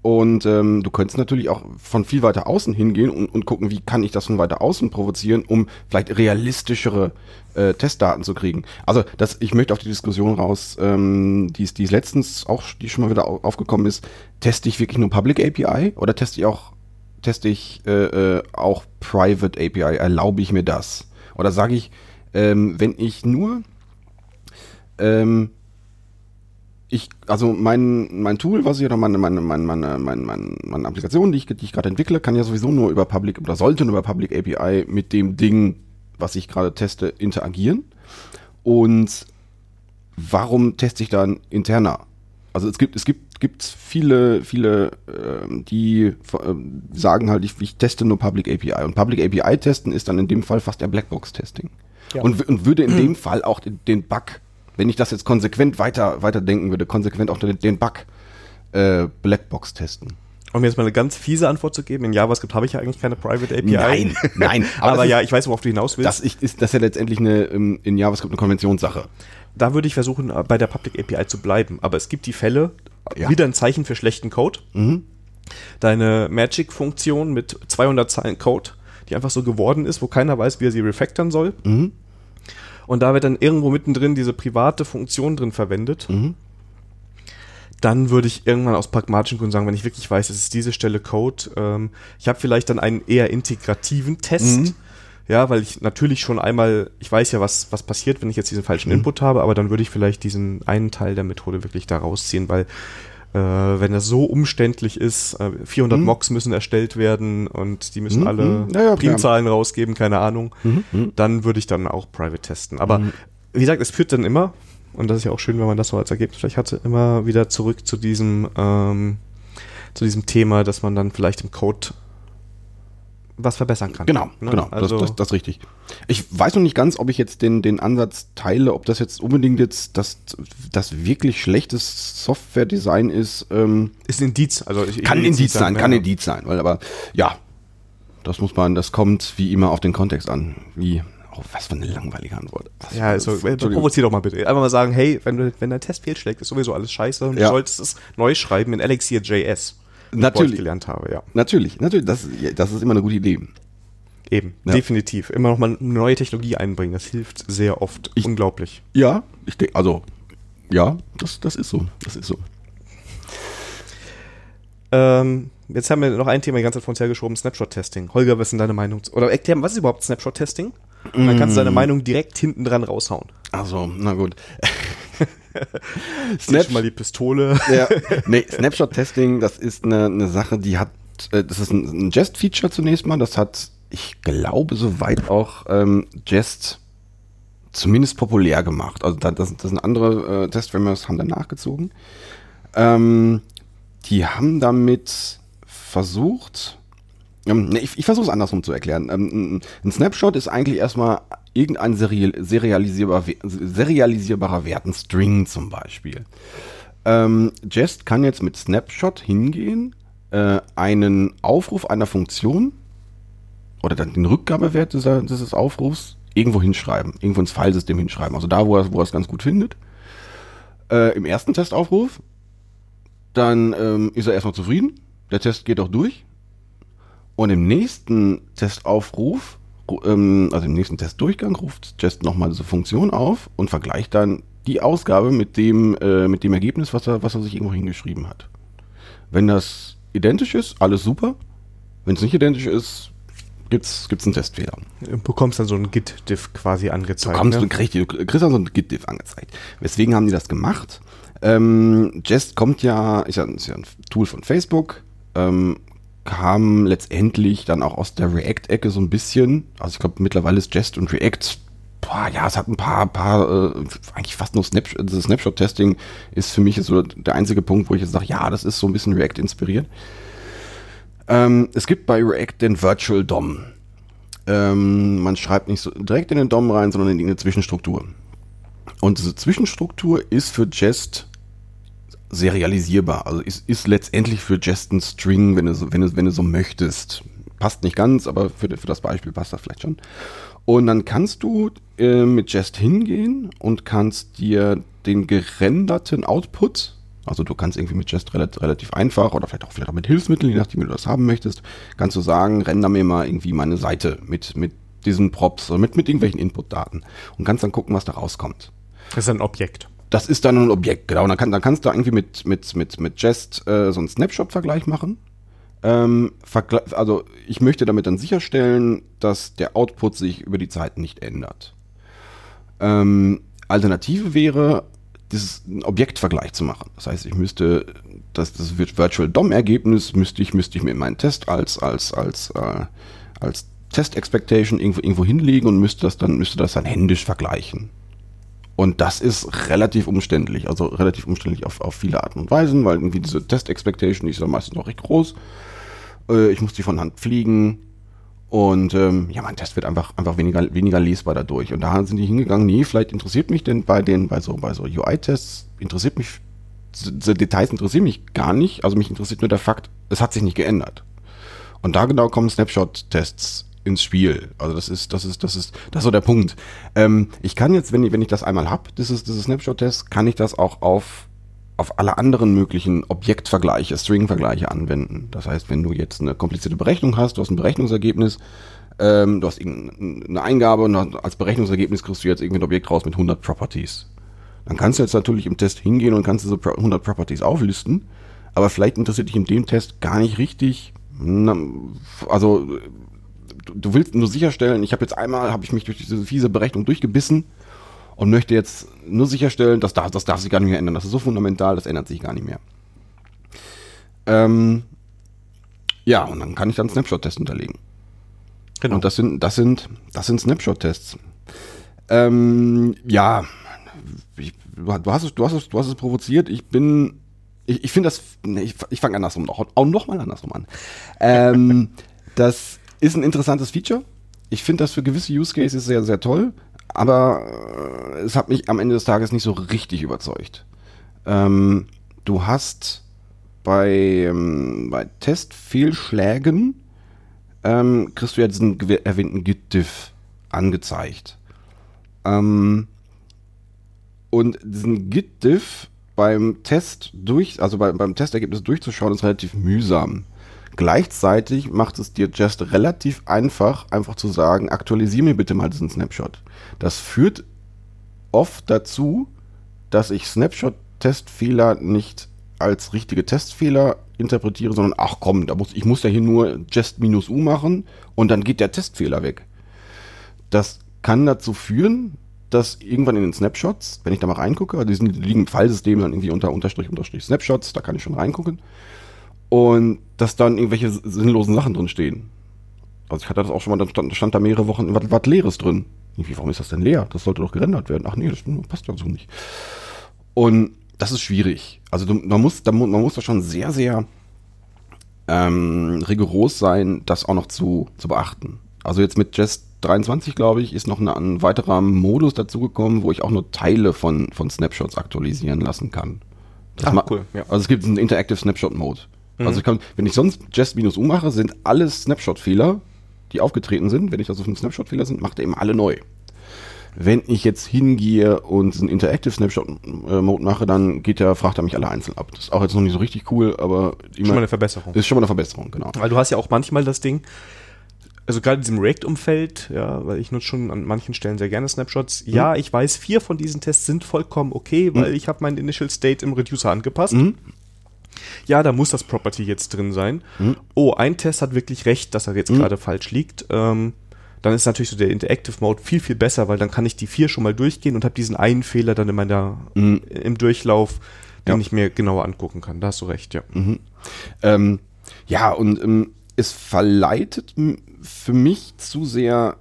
C: Und ähm, du könntest natürlich auch von viel weiter außen hingehen und, und gucken, wie kann ich das von weiter außen provozieren, um vielleicht realistischere äh, Testdaten zu kriegen. Also das, ich möchte auf die Diskussion raus, ähm, die die letztens auch, die schon mal wieder au- aufgekommen ist, teste ich wirklich nur Public API oder teste ich auch, teste ich äh, äh, auch Private API? Erlaube ich mir das? Oder sage ich, ähm, wenn ich nur ähm, ich, also mein, mein Tool, was ich oder meine, meine, meine, meine, meine, meine, meine Applikation, die ich, die ich gerade entwickle, kann ja sowieso nur über Public oder sollte nur über Public API mit dem Ding, was ich gerade teste, interagieren. Und warum teste ich dann interner? Also es gibt, es gibt, gibt viele, viele, ähm, die ähm, sagen halt, ich, ich teste nur Public API. Und Public API testen ist dann in dem Fall fast der Blackbox-Testing.
B: Ja.
C: Und, und würde in dem Fall auch den, den Bug, wenn ich das jetzt konsequent weiter, weiter denken würde, konsequent auch den, den Bug äh, Blackbox testen.
B: Um jetzt mal eine ganz fiese Antwort zu geben, in JavaScript habe ich ja eigentlich keine Private API.
C: Nein, nein, aber
B: Aber,
C: das ist-
B: ja, ich weiß, worauf du hinaus willst.
C: Das ist, das ist ja letztendlich eine, ähm, in JavaScript eine Konventionssache.
B: Da würde ich versuchen, äh, bei der Public API zu bleiben. Aber es gibt die Fälle,
C: Ja.
B: wieder ein Zeichen für schlechten Code.
C: Mhm.
B: Deine Magic-Funktion mit 200 Zeilen Code, die einfach so geworden ist, wo keiner weiß, wie er sie refactoren soll.
C: Mhm.
B: Und da wird dann irgendwo mittendrin diese private Funktion drin verwendet.
C: Mhm.
B: Dann würde ich irgendwann aus pragmatischen Gründen sagen, wenn ich wirklich weiß, es ist diese Stelle Code, ähm, ich habe vielleicht dann einen eher integrativen Test. Ja, weil ich natürlich schon einmal, ich weiß ja, was, was passiert, wenn ich jetzt diesen falschen
C: Mhm.
B: Input habe, aber dann würde ich vielleicht diesen einen Teil der Methode wirklich da rausziehen, weil äh, wenn das so umständlich ist, äh, 400
C: Mhm.
B: Mocks müssen erstellt werden und die müssen
C: Mhm,
B: alle
C: mhm. Ja, ja, klar.
B: Primzahlen rausgeben, keine Ahnung,
C: Mhm. Mhm.
B: dann würde ich dann auch Private testen. Aber wie gesagt, es führt dann immer, und das ist ja auch schön, wenn man das so als Ergebnis vielleicht hatte, immer wieder zurück zu diesem, ähm, zu diesem Thema, dass man dann vielleicht im Code was verbessern kann.
C: Genau,
B: Ne?
C: genau,
B: Also,
C: das, das, das ist richtig. Ich weiß noch nicht ganz, ob ich jetzt den, den Ansatz teile, ob das jetzt unbedingt jetzt das, das wirklich schlechtes Software-Design ist. Ähm,
B: ist ein Indiz. Also ich,
C: kann Indiz sein, kann ein Indiz sein, weil aber ja, das muss man, das kommt wie immer auf den Kontext an. Wie, oh, was für eine langweilige Antwort. Was
B: Ja, also,
C: Entschuldigung.
B: provozier doch mal bitte. Einfach mal sagen, hey, wenn, wenn dein Test fehlschlägt, ist sowieso alles scheiße und
C: Ja.
B: du solltest es neu schreiben in Elixir.js.
C: Natürlich.
B: ich gelernt habe, ja.
C: Natürlich, natürlich, das, das ist immer eine gute Idee.
B: Eben,
C: Ja.
B: definitiv. Immer noch mal eine neue Technologie einbringen, das hilft sehr oft.
C: Ich-
B: Unglaublich.
C: Ja, ich denke, also, ja, das, das ist so, das ist so.
B: Ähm, jetzt haben wir noch ein Thema die ganze Zeit vor uns hergeschoben, Snapshot-Testing. Holger, was ist denn deine Meinung? Oder erklär, was ist überhaupt Snapshot-Testing? Dann kannst du
C: Mm.
B: deine Meinung direkt hinten dran raushauen.
C: Also, na gut.
B: Snap schon mal die Pistole.
C: ja, nee, Snapshot-Testing, das ist eine, eine Sache, die hat, äh, das ist ein, ein Jest-Feature zunächst mal, das hat, ich glaube, soweit auch ähm, Jest zumindest populär gemacht. Also da, das, das sind andere äh, Test-Frameworks, haben dann nachgezogen. Ähm, die haben damit versucht, ähm, ich, ich versuche es andersrum zu erklären. Ähm, ein Snapshot ist eigentlich erstmal irgendein serial, serialisierbar, serialisierbarer Wert, ein String zum Beispiel. Ähm, Jest kann jetzt mit Snapshot hingehen, äh, einen Aufruf einer Funktion oder dann den Rückgabewert dieser, dieses Aufrufs irgendwo hinschreiben, irgendwo ins Filesystem hinschreiben. Also da, wo er, wo er es ganz gut findet. Äh, Im ersten Testaufruf, dann ähm, ist er erstmal zufrieden. Der Test geht auch durch. Und im nächsten Testaufruf, ru- ähm, also im nächsten Testdurchgang, ruft Jest nochmal diese Funktion auf und vergleicht dann die Ausgabe mit dem, äh, mit dem Ergebnis, was er, was er sich irgendwo hingeschrieben hat. Wenn das identisch ist, alles super. Wenn es nicht identisch ist, gibt's gibt's einen Testfehler.
B: Du bekommst dann so ein Git-Diff quasi angezeigt.
C: Du, kommst,
B: ne?
C: du, kriegst, du kriegst dann so ein Git-Diff angezeigt. Weswegen haben die das gemacht? Ähm, Jest kommt ja, ist ja, ist ja ein Tool von Facebook, ähm, kam letztendlich dann auch aus der React-Ecke so ein bisschen. Also ich glaube, mittlerweile ist Jest und React, boah, ja, es hat ein paar, paar, äh, eigentlich fast nur Snapshot, das Snapshot-Testing ist für mich so der einzige Punkt, wo ich jetzt sage, ja, das ist so ein bisschen React inspiriert. Ähm, es gibt bei React den Virtual DOM. Ähm, man schreibt nicht so direkt in den DOM rein, sondern in irgendeine Zwischenstruktur. Und diese Zwischenstruktur ist für Jest serialisierbar. Also ist, ist letztendlich für Jest ein String, wenn du, so, wenn, du, wenn du so möchtest. Passt nicht ganz, aber für, für das Beispiel passt das vielleicht schon. Und dann kannst du äh, mit Jest hingehen und kannst dir den gerenderten Output, also du kannst irgendwie mit Jest relativ, relativ einfach oder vielleicht auch, vielleicht auch mit Hilfsmitteln, je nachdem wie du das haben möchtest, kannst du sagen, render mir mal irgendwie meine Seite mit, mit diesen Props oder mit, mit irgendwelchen Inputdaten und kannst dann gucken, was da rauskommt.
B: Das ist ein Objekt.
C: Das ist dann ein Objekt, genau. Dann, kann, dann kannst du irgendwie mit, mit, mit, mit Jest äh, so einen Snapshot-Vergleich machen. Ähm, also ich möchte damit dann sicherstellen, dass der Output sich über die Zeit nicht ändert. Ähm, Alternative wäre, dieses Objektvergleich zu machen. Das heißt, ich müsste das, das Virtual DOM-Ergebnis müsste ich, müsste ich mir in meinen Test als, als, als, äh, als Test Expectation irgendwo, irgendwo hinlegen und müsste das dann, müsste das dann händisch vergleichen. Und das ist relativ umständlich, also relativ umständlich auf, auf viele Arten und Weisen, weil irgendwie diese Test Expectation, die ist ja meistens noch recht groß. Äh, ich muss die von Hand fliegen. Und ähm, ja, mein Test wird einfach, einfach weniger, weniger lesbar dadurch. Und da sind die hingegangen, nee, vielleicht interessiert mich denn bei den, bei so, bei so UI-Tests, interessiert mich, diese Details interessieren mich gar nicht. Also mich interessiert nur der Fakt, es hat sich nicht geändert. Und da genau kommen Snapshot-Tests ins Spiel. Also das ist, das ist, das ist, das ist so der Punkt. Ähm, ich kann jetzt, wenn ich, wenn ich das einmal habe, dieses, dieses Snapshot-Test, kann ich das auch auf, auf alle anderen möglichen Objektvergleiche, String-Vergleiche anwenden. Das heißt, wenn du jetzt eine komplizierte Berechnung hast, du hast ein Berechnungsergebnis, ähm, du hast eine Eingabe und als Berechnungsergebnis kriegst du jetzt irgendwie ein Objekt raus mit 100 Properties. Dann kannst du jetzt natürlich im Test hingehen und kannst diese 100 Properties auflisten, aber vielleicht interessiert dich in dem Test gar nicht richtig, also du, willst nur sicherstellen, ich habe jetzt einmal, habe ich mich durch diese fiese Berechnung durchgebissen und möchte jetzt nur sicherstellen, dass das, das darf sich gar nicht mehr ändern. Das ist so fundamental, das ändert sich gar nicht mehr. Ähm, ja, und dann kann ich dann Snapshot-Tests unterlegen. Genau. Und das sind, das sind, das sind Snapshot-Tests. Ähm, ja, ich, du, hast es, du, hast es, du hast es provoziert. Ich bin, ich, ich finde das, nee, ich, ich fange andersrum noch, auch noch mal andersrum an. Ähm, das ist ein interessantes Feature. Ich finde das für gewisse Use Cases sehr, sehr toll, aber äh, es hat mich am Ende des Tages nicht so richtig überzeugt. Ähm, du hast bei, ähm, bei Testfehlschlägen ähm, kriegst du ja diesen erwähnten Git-Diff angezeigt. Ähm, und diesen Git-Diff beim Test durch, also bei, beim Testergebnis durchzuschauen, ist relativ mühsam. Gleichzeitig macht es dir just relativ einfach, einfach zu sagen, aktualisiere mir bitte mal diesen Snapshot. Das führt oft dazu, dass ich Snapshot-Testfehler nicht als richtige Testfehler interpretiere, sondern ach komm, da muss, ich muss ja hier nur just minus u machen und dann geht der Testfehler weg. Das kann dazu führen, dass irgendwann in den Snapshots, wenn ich da mal reingucke, also die liegen im Fallsystem dann irgendwie unter Unterstrich Unterstrich Snapshots, da kann ich schon reingucken und dass dann irgendwelche sinnlosen Sachen drin stehen. Also ich hatte das auch schon mal, da stand, stand da mehrere Wochen was, was Leeres drin. Irgendwie, warum ist das denn leer? Das sollte doch gerendert werden. Ach nee, das passt ja so nicht. Und das ist schwierig. Also du, man, muss, da, man muss da schon sehr, sehr ähm, rigoros sein, das auch noch zu, zu beachten. Also jetzt mit Jest 23, glaube ich, ist noch eine, ein weiterer Modus dazugekommen, wo ich auch nur Teile von, von Snapshots aktualisieren lassen kann. Das
B: ah, cool.
C: Ja. Also es gibt einen Interactive Snapshot Mode. Mhm. Also ich kann, wenn ich sonst Jest-U mache, sind alle Snapshot-Fehler, die aufgetreten sind, wenn ich also fünf Snapshot-Fehler sind, macht er eben alle neu. Wenn ich jetzt hingehe und einen Interactive Snapshot äh, Mode mache, dann geht der, fragt er mich alle einzeln ab. Das ist auch jetzt noch nicht so richtig cool, aber
B: schon mal eine Verbesserung.
C: Ist schon mal eine Verbesserung, genau.
B: Weil du hast ja auch manchmal das Ding, also gerade in diesem React-Umfeld, ja, weil ich nutze schon an manchen Stellen sehr gerne Snapshots. Mhm. Ja, ich weiß, vier von diesen Tests sind vollkommen okay, weil mhm. ich habe meinen Initial State im Reducer angepasst. Mhm ja, da muss das Property jetzt drin sein. Mhm. Oh, ein Test hat wirklich recht, dass er jetzt mhm. gerade falsch liegt. Ähm, dann ist natürlich so der Interactive Mode viel, viel besser, weil dann kann ich die vier schon mal durchgehen und habe diesen einen Fehler dann in meiner, mhm. im Durchlauf den
C: Ja.
B: ich mir genauer angucken kann. Da hast du recht, ja.
C: Ähm, ja, und ähm, es verleitet für mich zu sehr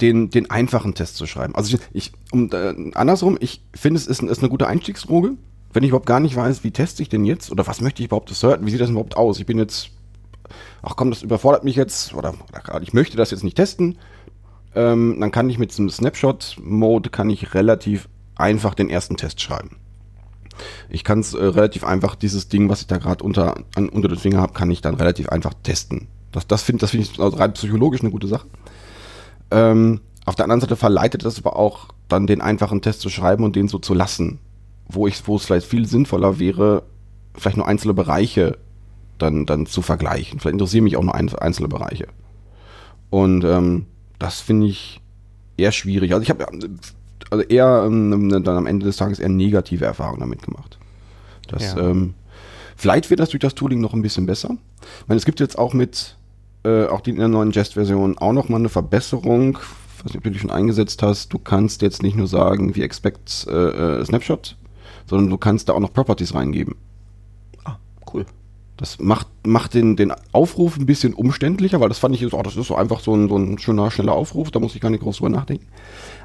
C: den, den einfachen Test zu schreiben. Also ich, ich um, äh, andersrum, ich finde es ist, ist eine gute Einstiegsdroge. Wenn ich überhaupt gar nicht weiß, wie teste ich denn jetzt oder was möchte ich überhaupt asserten, wie sieht das überhaupt aus? Ich bin jetzt, ach komm, das überfordert mich jetzt oder, oder ich möchte das jetzt nicht testen. Ähm, dann kann ich mit diesem Snapshot-Mode kann ich relativ einfach den ersten Test schreiben. Ich kann es äh, relativ einfach, dieses Ding, was ich da gerade unter, unter den Finger habe, kann ich dann relativ einfach testen. Das, das finde das find ich rein psychologisch eine gute Sache. Ähm, auf der anderen Seite verleitet das aber auch, dann den einfachen Test zu schreiben und den so zu lassen. Wo ich, wo es vielleicht viel sinnvoller wäre, vielleicht nur einzelne Bereiche dann, dann zu vergleichen. Vielleicht interessieren mich auch nur ein, einzelne Bereiche. Und ähm, das finde ich eher schwierig. Also ich habe also eher ähm, dann am Ende des Tages eher negative Erfahrungen damit gemacht. Das,
B: Ja.
C: ähm, vielleicht wird das durch das Tooling noch ein bisschen besser. Ich meine, es gibt jetzt auch mit, äh, auch die in der neuen Jest-Version auch noch mal eine Verbesserung. Ich weiß nicht, ob du die schon eingesetzt hast. Du kannst jetzt nicht nur sagen, wie expect äh, äh, Snapshot, sondern du kannst da auch noch Properties reingeben.
B: Ah, cool.
C: Das macht, macht den, den Aufruf ein bisschen umständlicher, weil das fand ich, so, oh, das ist so einfach so ein, so ein schöner, schneller Aufruf, da muss ich gar nicht groß drüber nachdenken.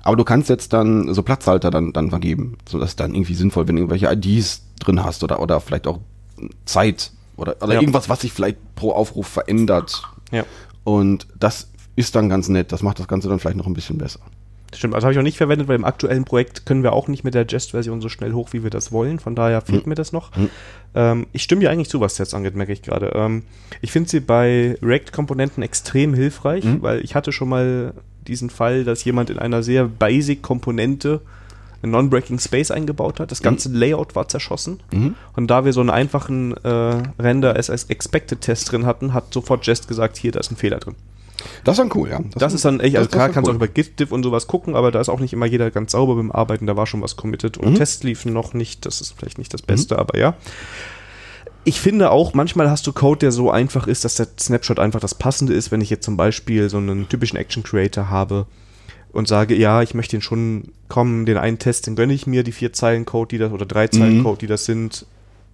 C: Aber du kannst jetzt dann so Platzhalter dann, dann vergeben, sodass dann irgendwie sinnvoll, wenn du irgendwelche IDs drin hast oder, oder vielleicht auch Zeit oder, oder
B: Ja.
C: irgendwas, was sich vielleicht pro Aufruf verändert.
B: Ja.
C: Und das ist dann ganz nett, das macht das Ganze dann vielleicht noch ein bisschen besser.
B: Stimmt, also habe ich auch nicht verwendet, weil im aktuellen Projekt können wir auch nicht mit der Jest-Version so schnell hoch, wie wir das wollen. Von daher fehlt mir das noch. Ähm, ich stimme dir eigentlich zu, was Tests angeht, merke ich gerade. Ähm, ich finde sie bei React-Komponenten extrem hilfreich, weil ich hatte schon mal diesen Fall, dass jemand in einer sehr basic-Komponente einen Non-Breaking Space eingebaut hat. Das ganze Layout war zerschossen. Und da wir so einen einfachen äh, Render as Expected Test drin hatten, hat sofort Jest gesagt, hier, da ist ein Fehler drin.
C: Das ist dann cool, ja.
B: Das ist dann echt, also
C: das- das
B: klar kannst du
C: cool.
B: auch über Git-Diff und sowas gucken, aber da ist auch nicht immer jeder ganz sauber beim Arbeiten, da war schon was committed und
C: Mhm.
B: Tests liefen noch nicht, das ist vielleicht nicht das Beste, aber ja. Ich finde auch, manchmal hast du Code, der so einfach ist, dass der Snapshot einfach das Passende ist, wenn ich jetzt zum Beispiel so einen typischen Action Creator habe und sage, ja, ich möchte den schon kommen, den einen Test, den gönne ich mir, die vier Zeilen Code, die das, oder drei Zeilen
C: Mhm.
B: Code, die das sind,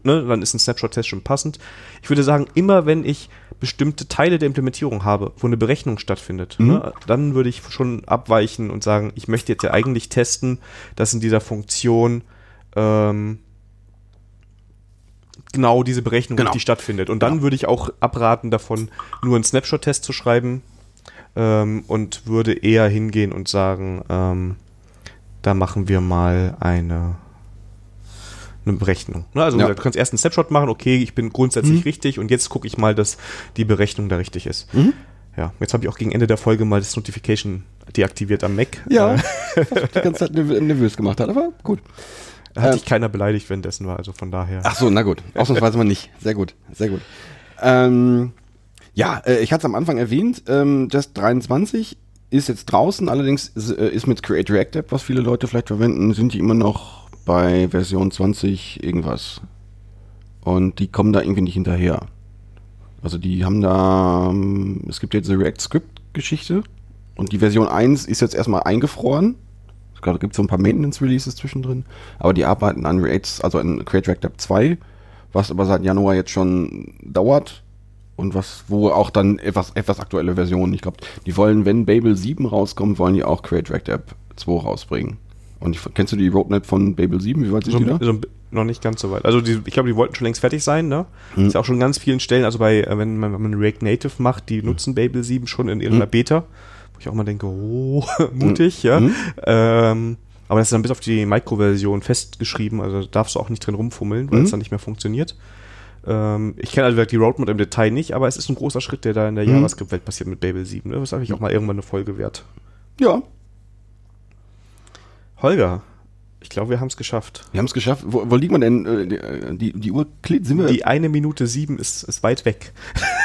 B: ne, dann ist ein Snapshot-Test schon passend. Ich würde sagen, immer wenn ich bestimmte Teile der Implementierung habe, wo eine Berechnung stattfindet, ne, dann würde ich schon abweichen und sagen, ich möchte jetzt ja eigentlich testen, dass in dieser Funktion ähm, genau diese Berechnung
C: Genau.
B: richtig stattfindet. Und dann würde ich auch abraten davon, nur einen Snapshot-Test zu schreiben ähm, und würde eher hingehen und sagen, ähm, da machen wir mal eine, eine Berechnung. Ne? Also
C: Ja.
B: du kannst erst einen Snapshot machen, okay, ich bin grundsätzlich richtig und jetzt gucke ich mal, dass die Berechnung da richtig ist. Ja, jetzt habe ich auch gegen Ende der Folge mal das Notification deaktiviert am Mac.
C: Ja,
B: Äh,
C: was mich die ganze Zeit nerv- nervös gemacht hat, aber gut.
B: hat
C: Ähm,
B: dich keiner beleidigt, währenddessen war, also von daher.
C: Ach so, na gut. Ausnahmsweise mal nicht. Sehr gut, sehr gut. Ähm, ja, äh, ich hatte es am Anfang erwähnt, ähm, Just 23 ist jetzt draußen, allerdings ist, äh, ist mit Create React App, was viele Leute vielleicht verwenden, sind die immer noch bei Version 20 irgendwas. Und die kommen da irgendwie nicht hinterher. Also die haben da, ähm, es gibt jetzt eine React Script Geschichte und die Version 1 ist jetzt erstmal eingefroren. Da gibt es so ein paar Maintenance Releases zwischendrin, aber die arbeiten an React, also an Create React App 2, was aber seit Januar jetzt schon dauert und was, wo auch dann etwas, etwas aktuelle Versionen, ich glaube, die wollen, wenn Babel 7 rauskommt, wollen die auch Create React App 2 rausbringen. Und ich, kennst du die Roadmap von Babel 7? Wie weit sind
B: So,
C: die da?
B: so, noch nicht ganz so weit. Also die, ich glaube, die wollten schon längst fertig sein, ne? Ist ja auch schon an ganz vielen Stellen, also bei, äh, wenn man, wenn man React Native macht, die nutzen Babel 7 schon in ihrer Beta, wo ich auch mal denke, oh, mutig, ja. Ähm, aber das ist dann bis auf die Micro-Version festgeschrieben, also da darfst du auch nicht drin rumfummeln, weil es dann nicht mehr funktioniert. Ähm, ich kenne also die Roadmap im Detail nicht, aber es ist ein großer Schritt, der da in der JavaScript-Welt passiert mit Babel 7. Ne? Das habe ich auch mal irgendwann eine Folge wert.
C: Ja,
B: Holger, ich glaube, wir haben es geschafft.
C: wir haben es geschafft. Wo, wo liegt man denn? Äh, die, äh, die, die Uhr sind wir?
B: Die eine Minute sieben ist, ist weit weg.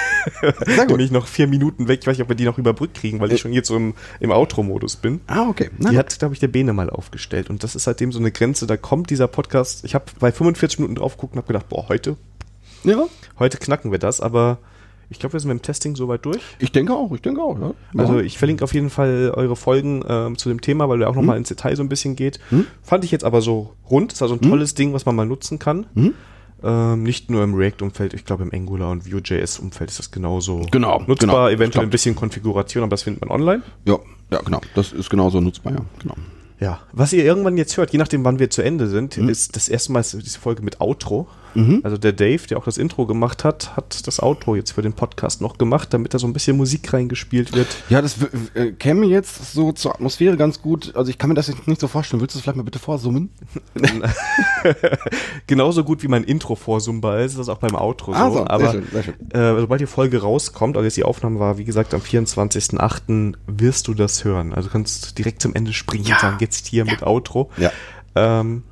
C: Sehr gut.
B: Nämlich noch vier Minuten weg. Ich weiß nicht, ob wir die noch überbrückt kriegen, weil ich schon jetzt so im, im Outro-Modus bin.
C: ah, okay. Na,
B: Die hat, glaube ich, der Bene mal aufgestellt. Und das ist seitdem so eine Grenze. Da kommt dieser Podcast. Ich habe bei 45 Minuten drauf geguckt und habe gedacht, boah, heute,
C: ja.
B: heute knacken wir das. Aber Ich glaube, wir sind mit dem Testing soweit durch.
C: Ich denke auch, ich denke auch, ja.
B: Also ich verlinke auf jeden Fall eure Folgen ähm, zu dem Thema, weil der auch nochmal ins Detail so ein bisschen geht.
C: Hm?
B: Fand ich jetzt aber so rund. Ist also ein tolles Ding, was man mal nutzen kann.
C: Hm?
B: Ähm, nicht nur im React-Umfeld, ich glaube im Angular und Vue.js-Umfeld ist das genauso
C: Genau,
B: nutzbar.
C: genau.
B: Eventuell
C: Stimmt.
B: ein bisschen Konfiguration, aber das findet man online.
C: ja, ja, genau. Das ist genauso nutzbar, ja. Genau.
B: Ja. Was ihr irgendwann jetzt hört, je nachdem, wann wir zu Ende sind,
C: Hm?
B: ist das erste Mal diese Folge mit Outro.
C: Mhm.
B: Also der Dave, der auch das Intro gemacht hat, hat das Outro jetzt für den Podcast noch gemacht, damit da so ein bisschen Musik reingespielt wird.
C: Ja, das äh, käme jetzt so zur Atmosphäre ganz gut. Also ich kann mir das jetzt nicht so vorstellen. Willst du es vielleicht mal bitte vorsummen?
B: Genauso gut wie mein Intro vorsumbar ist, ist das auch beim Outro so.
C: Ah, so, sehr
B: aber
C: schön, sehr schön.
B: Äh, sobald die Folge rauskommt, also jetzt die Aufnahme war, wie gesagt, am 24.08. wirst du das hören. Also du kannst direkt zum Ende springen
C: Ja.
B: und sagen, jetzt hier mit Outro.
C: Ja.
B: Ähm,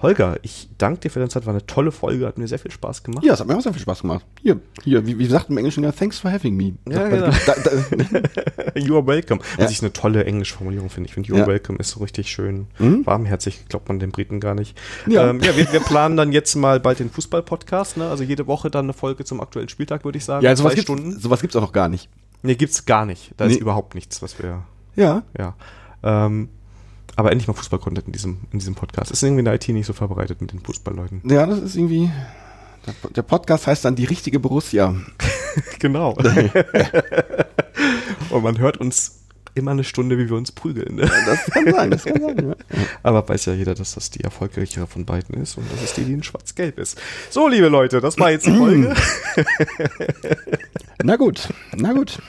B: Holger, ich danke dir für deine Zeit, war eine tolle Folge, hat mir sehr viel Spaß gemacht.
C: Ja, es hat mir auch sehr viel Spaß gemacht. Hier, hier, wie, wie sagt im Englischen ja, thanks for having me.
B: Ja, genau.
C: da, da,
B: you are welcome. Was
C: Ja.
B: ich eine tolle Englischformulierung finde. Ich finde, you are
C: Ja.
B: welcome ist so richtig schön
C: Mhm.
B: warmherzig, glaubt man den Briten gar nicht.
C: Ja.
B: ähm, ja wir, wir planen dann jetzt mal bald den Fußball-Podcast, ne? also jede Woche dann eine Folge zum aktuellen Spieltag, würde ich sagen.
C: ja, sowas
B: Zwei
C: gibt's,
B: Stunden.
C: sowas gibt's auch noch gar nicht.
B: Nee, gibt's gar nicht. Da
C: Nee.
B: ist überhaupt nichts, was wir,
C: Ja.
B: ja. Ähm, aber endlich mal Fußball-Content in diesem, in diesem Podcast. Ist irgendwie in der IT nicht so verbreitet mit den Fußballleuten.
C: Ja, das ist irgendwie. Der, der Podcast heißt dann die richtige Borussia.
B: genau. Und man hört uns immer eine Stunde, wie wir uns prügeln. Ne?
C: Das kann sein, das kann sein. Ja.
B: Aber weiß ja jeder, dass das die erfolgreichere von beiden ist und das ist die, die in schwarz-gelb ist. So, liebe Leute, das war jetzt die Folge.
C: Na gut, na gut.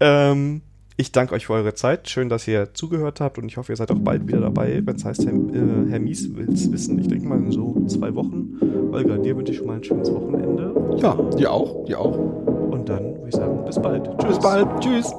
B: ähm, ich danke euch für eure Zeit. Schön, dass ihr zugehört habt und ich hoffe, ihr seid auch bald wieder dabei, wenn es heißt, Herr, äh, Herr Mies will es wissen. Ich denke mal in so zwei Wochen. Olga, dir wünsche ich schon mal ein schönes Wochenende
C: Ja, dir auch, dir auch.
B: und dann würde ich sagen, bis bald.
C: Bis bald. Tschüss.